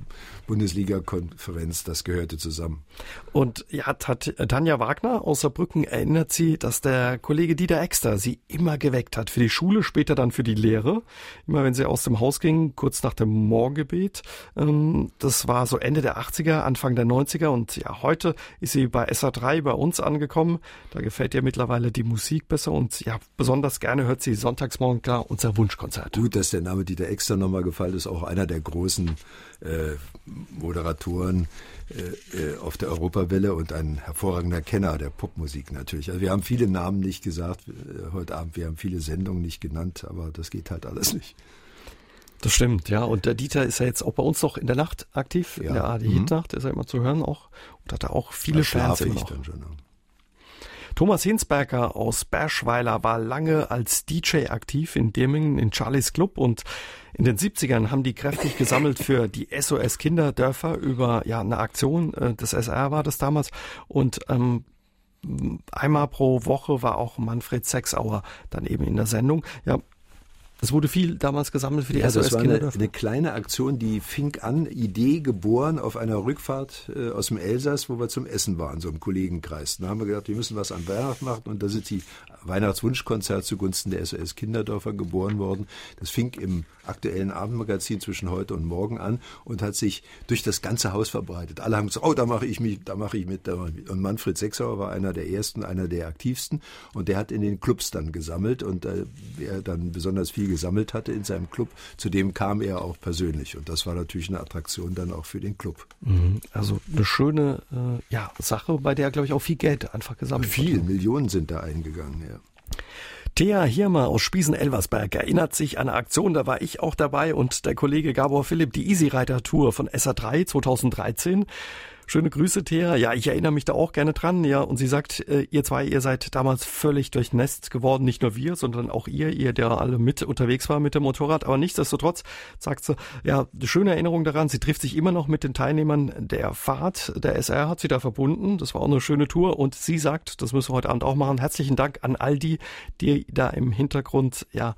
Bundesliga-Konferenz, das gehörte zusammen. Und ja, Tanja Wagner aus Saarbrücken erinnert sie, dass der Kollege Dieter Exter sie immer geweckt hat. Für die Schule, später dann für die Lehre. Immer wenn sie aus dem Haus ging, kurz nach dem Morgengebet. Ähm, das war so Ende der 80er, Anfang der 90er. Und ja, heute ist sie bei SA3 bei uns angekommen. Da gefällt ihr mittlerweile die Musik besser. Und ja, besonders gerne hört sie sonntagsmorgen klar unser Wunschkonzert. Gut, dass der Name Dieter Exter nochmal gefallen ist. Auch einer der großen äh, Moderatoren äh, äh, auf der Europawelle und ein hervorragender Kenner der Popmusik natürlich. Also wir haben viele Namen nicht gesagt äh, heute Abend, wir haben viele Sendungen nicht genannt, aber das geht halt alles nicht. Das stimmt, ja. Und der Dieter ist ja jetzt auch bei uns noch in der Nacht aktiv, ja. in der AD mhm. Hitnacht ist er immer zu hören auch und hat da auch viele Fans immer noch. Schon, Thomas Hinsberger aus Berschweiler war lange als DJ aktiv in Dirmingen in Charlies Club und in den 70ern haben die kräftig gesammelt für die SOS Kinderdörfer über ja eine Aktion äh, des SR war das damals und ähm, einmal pro Woche war auch Manfred Sechsauer dann eben in der Sendung. Ja, es wurde viel damals gesammelt für die ja, SOS Das war eine, eine, kleine Aktion, die fing an, Idee geboren auf einer Rückfahrt äh, aus dem Elsass, wo wir zum Essen waren, so im Kollegenkreis. Da haben wir gedacht, wir müssen was an Weihnachten machen und da sind die Weihnachtswunschkonzert zugunsten der SOS Kinderdörfer geboren worden. Das fing im aktuellen Abendmagazin zwischen heute und morgen an und hat sich durch das ganze Haus verbreitet. Alle haben gesagt, oh, da mache ich mich, da mache ich mit. Und Manfred Sechsauer war einer der ersten, einer der aktivsten und der hat in den Clubs dann gesammelt und äh, wer dann besonders viel gesammelt hatte in seinem Club, zu dem kam er auch persönlich und das war natürlich eine Attraktion dann auch für den Club. Mhm. Also eine schöne äh, ja, Sache, bei der glaube ich auch viel Geld einfach gesammelt wird. Viel, Millionen sind da eingegangen, ja. Thea Hirmer aus Spiesen-Elversberg erinnert sich an eine Aktion, da war ich auch dabei und der Kollege Gabor Philipp, die Easy Rider Tour von SA3 2013. Schöne Grüße, Thea. Ja, ich erinnere mich da auch gerne dran. Ja, und sie sagt, äh, ihr zwei, ihr seid damals völlig durchnässt geworden. Nicht nur wir, sondern auch ihr, ihr, der alle mit unterwegs war mit dem Motorrad. Aber nichtsdestotrotz sagt sie, ja, schöne Erinnerung daran. Sie trifft sich immer noch mit den Teilnehmern der Fahrt. Der SR hat sie da verbunden. Das war auch eine schöne Tour. Und sie sagt, das müssen wir heute Abend auch machen. Herzlichen Dank an all die, die da im Hintergrund, ja,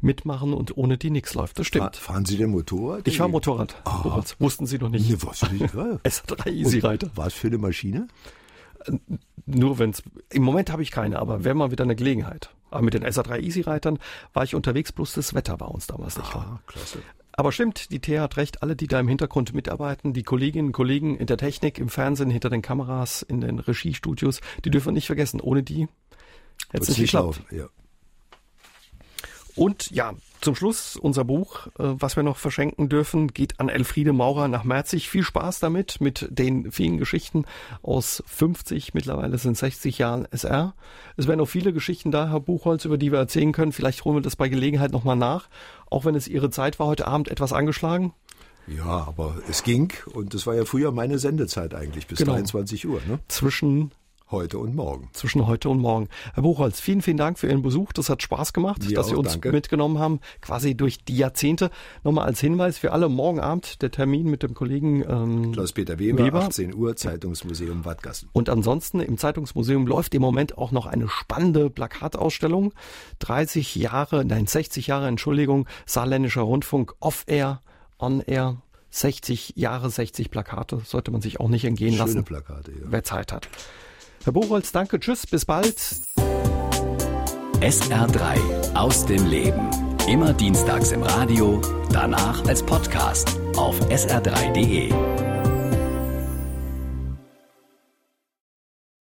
mitmachen und ohne die nichts läuft. Das stimmt. fahren Sie denn Motorrad? Ich fahre Motorrad. Oh. Wussten Sie noch nicht. Nee, was nicht. S3 Easy Rider. Was für eine Maschine? Nur wenn's, im Moment habe ich keine, aber wäre mal wieder eine Gelegenheit. Aber mit den SA3 Easy Reitern war ich unterwegs, bloß das Wetter war uns damals nicht ah, klasse. Aber stimmt, die Thea hat recht, alle, die da im Hintergrund mitarbeiten, die Kolleginnen und Kollegen in der Technik, im Fernsehen, hinter den Kameras, in den Regiestudios, die dürfen wir nicht vergessen. Ohne die hätte es nicht geklappt. Ja. Und ja, zum Schluss unser Buch, äh, was wir noch verschenken dürfen, geht an Elfriede Maurer nach Merzig. Viel Spaß damit, mit den vielen Geschichten aus 50, mittlerweile sind 60 Jahren SR. Es werden noch viele Geschichten da, Herr Buchholz, über die wir erzählen können. Vielleicht holen wir das bei Gelegenheit nochmal nach, auch wenn es Ihre Zeit war, heute Abend etwas angeschlagen. Ja, aber es ging und das war ja früher meine Sendezeit eigentlich bis genau. 23 Uhr. Ne? Zwischen Heute und morgen. Zwischen heute und morgen. Herr Buchholz, vielen, vielen Dank für Ihren Besuch. Das hat Spaß gemacht, Mir dass auch, Sie uns danke. mitgenommen haben, quasi durch die Jahrzehnte. Nochmal als Hinweis für alle, morgen Abend der Termin mit dem Kollegen ähm, Klaus-Peter Weber, Weber, 18 Uhr, Zeitungsmuseum Wattgassen. Und ansonsten im Zeitungsmuseum läuft im Moment auch noch eine spannende Plakatausstellung. 30 Jahre, nein, 60 Jahre, Entschuldigung, Saarländischer Rundfunk Off-Air, On-Air, 60 Jahre, 60 Plakate, sollte man sich auch nicht entgehen Schöne lassen. Schöne Plakate, ja. Wer Zeit hat. Herr Buchholz, danke, tschüss, bis bald. SR3 aus dem Leben. Immer dienstags im Radio, danach als Podcast auf sr3.de.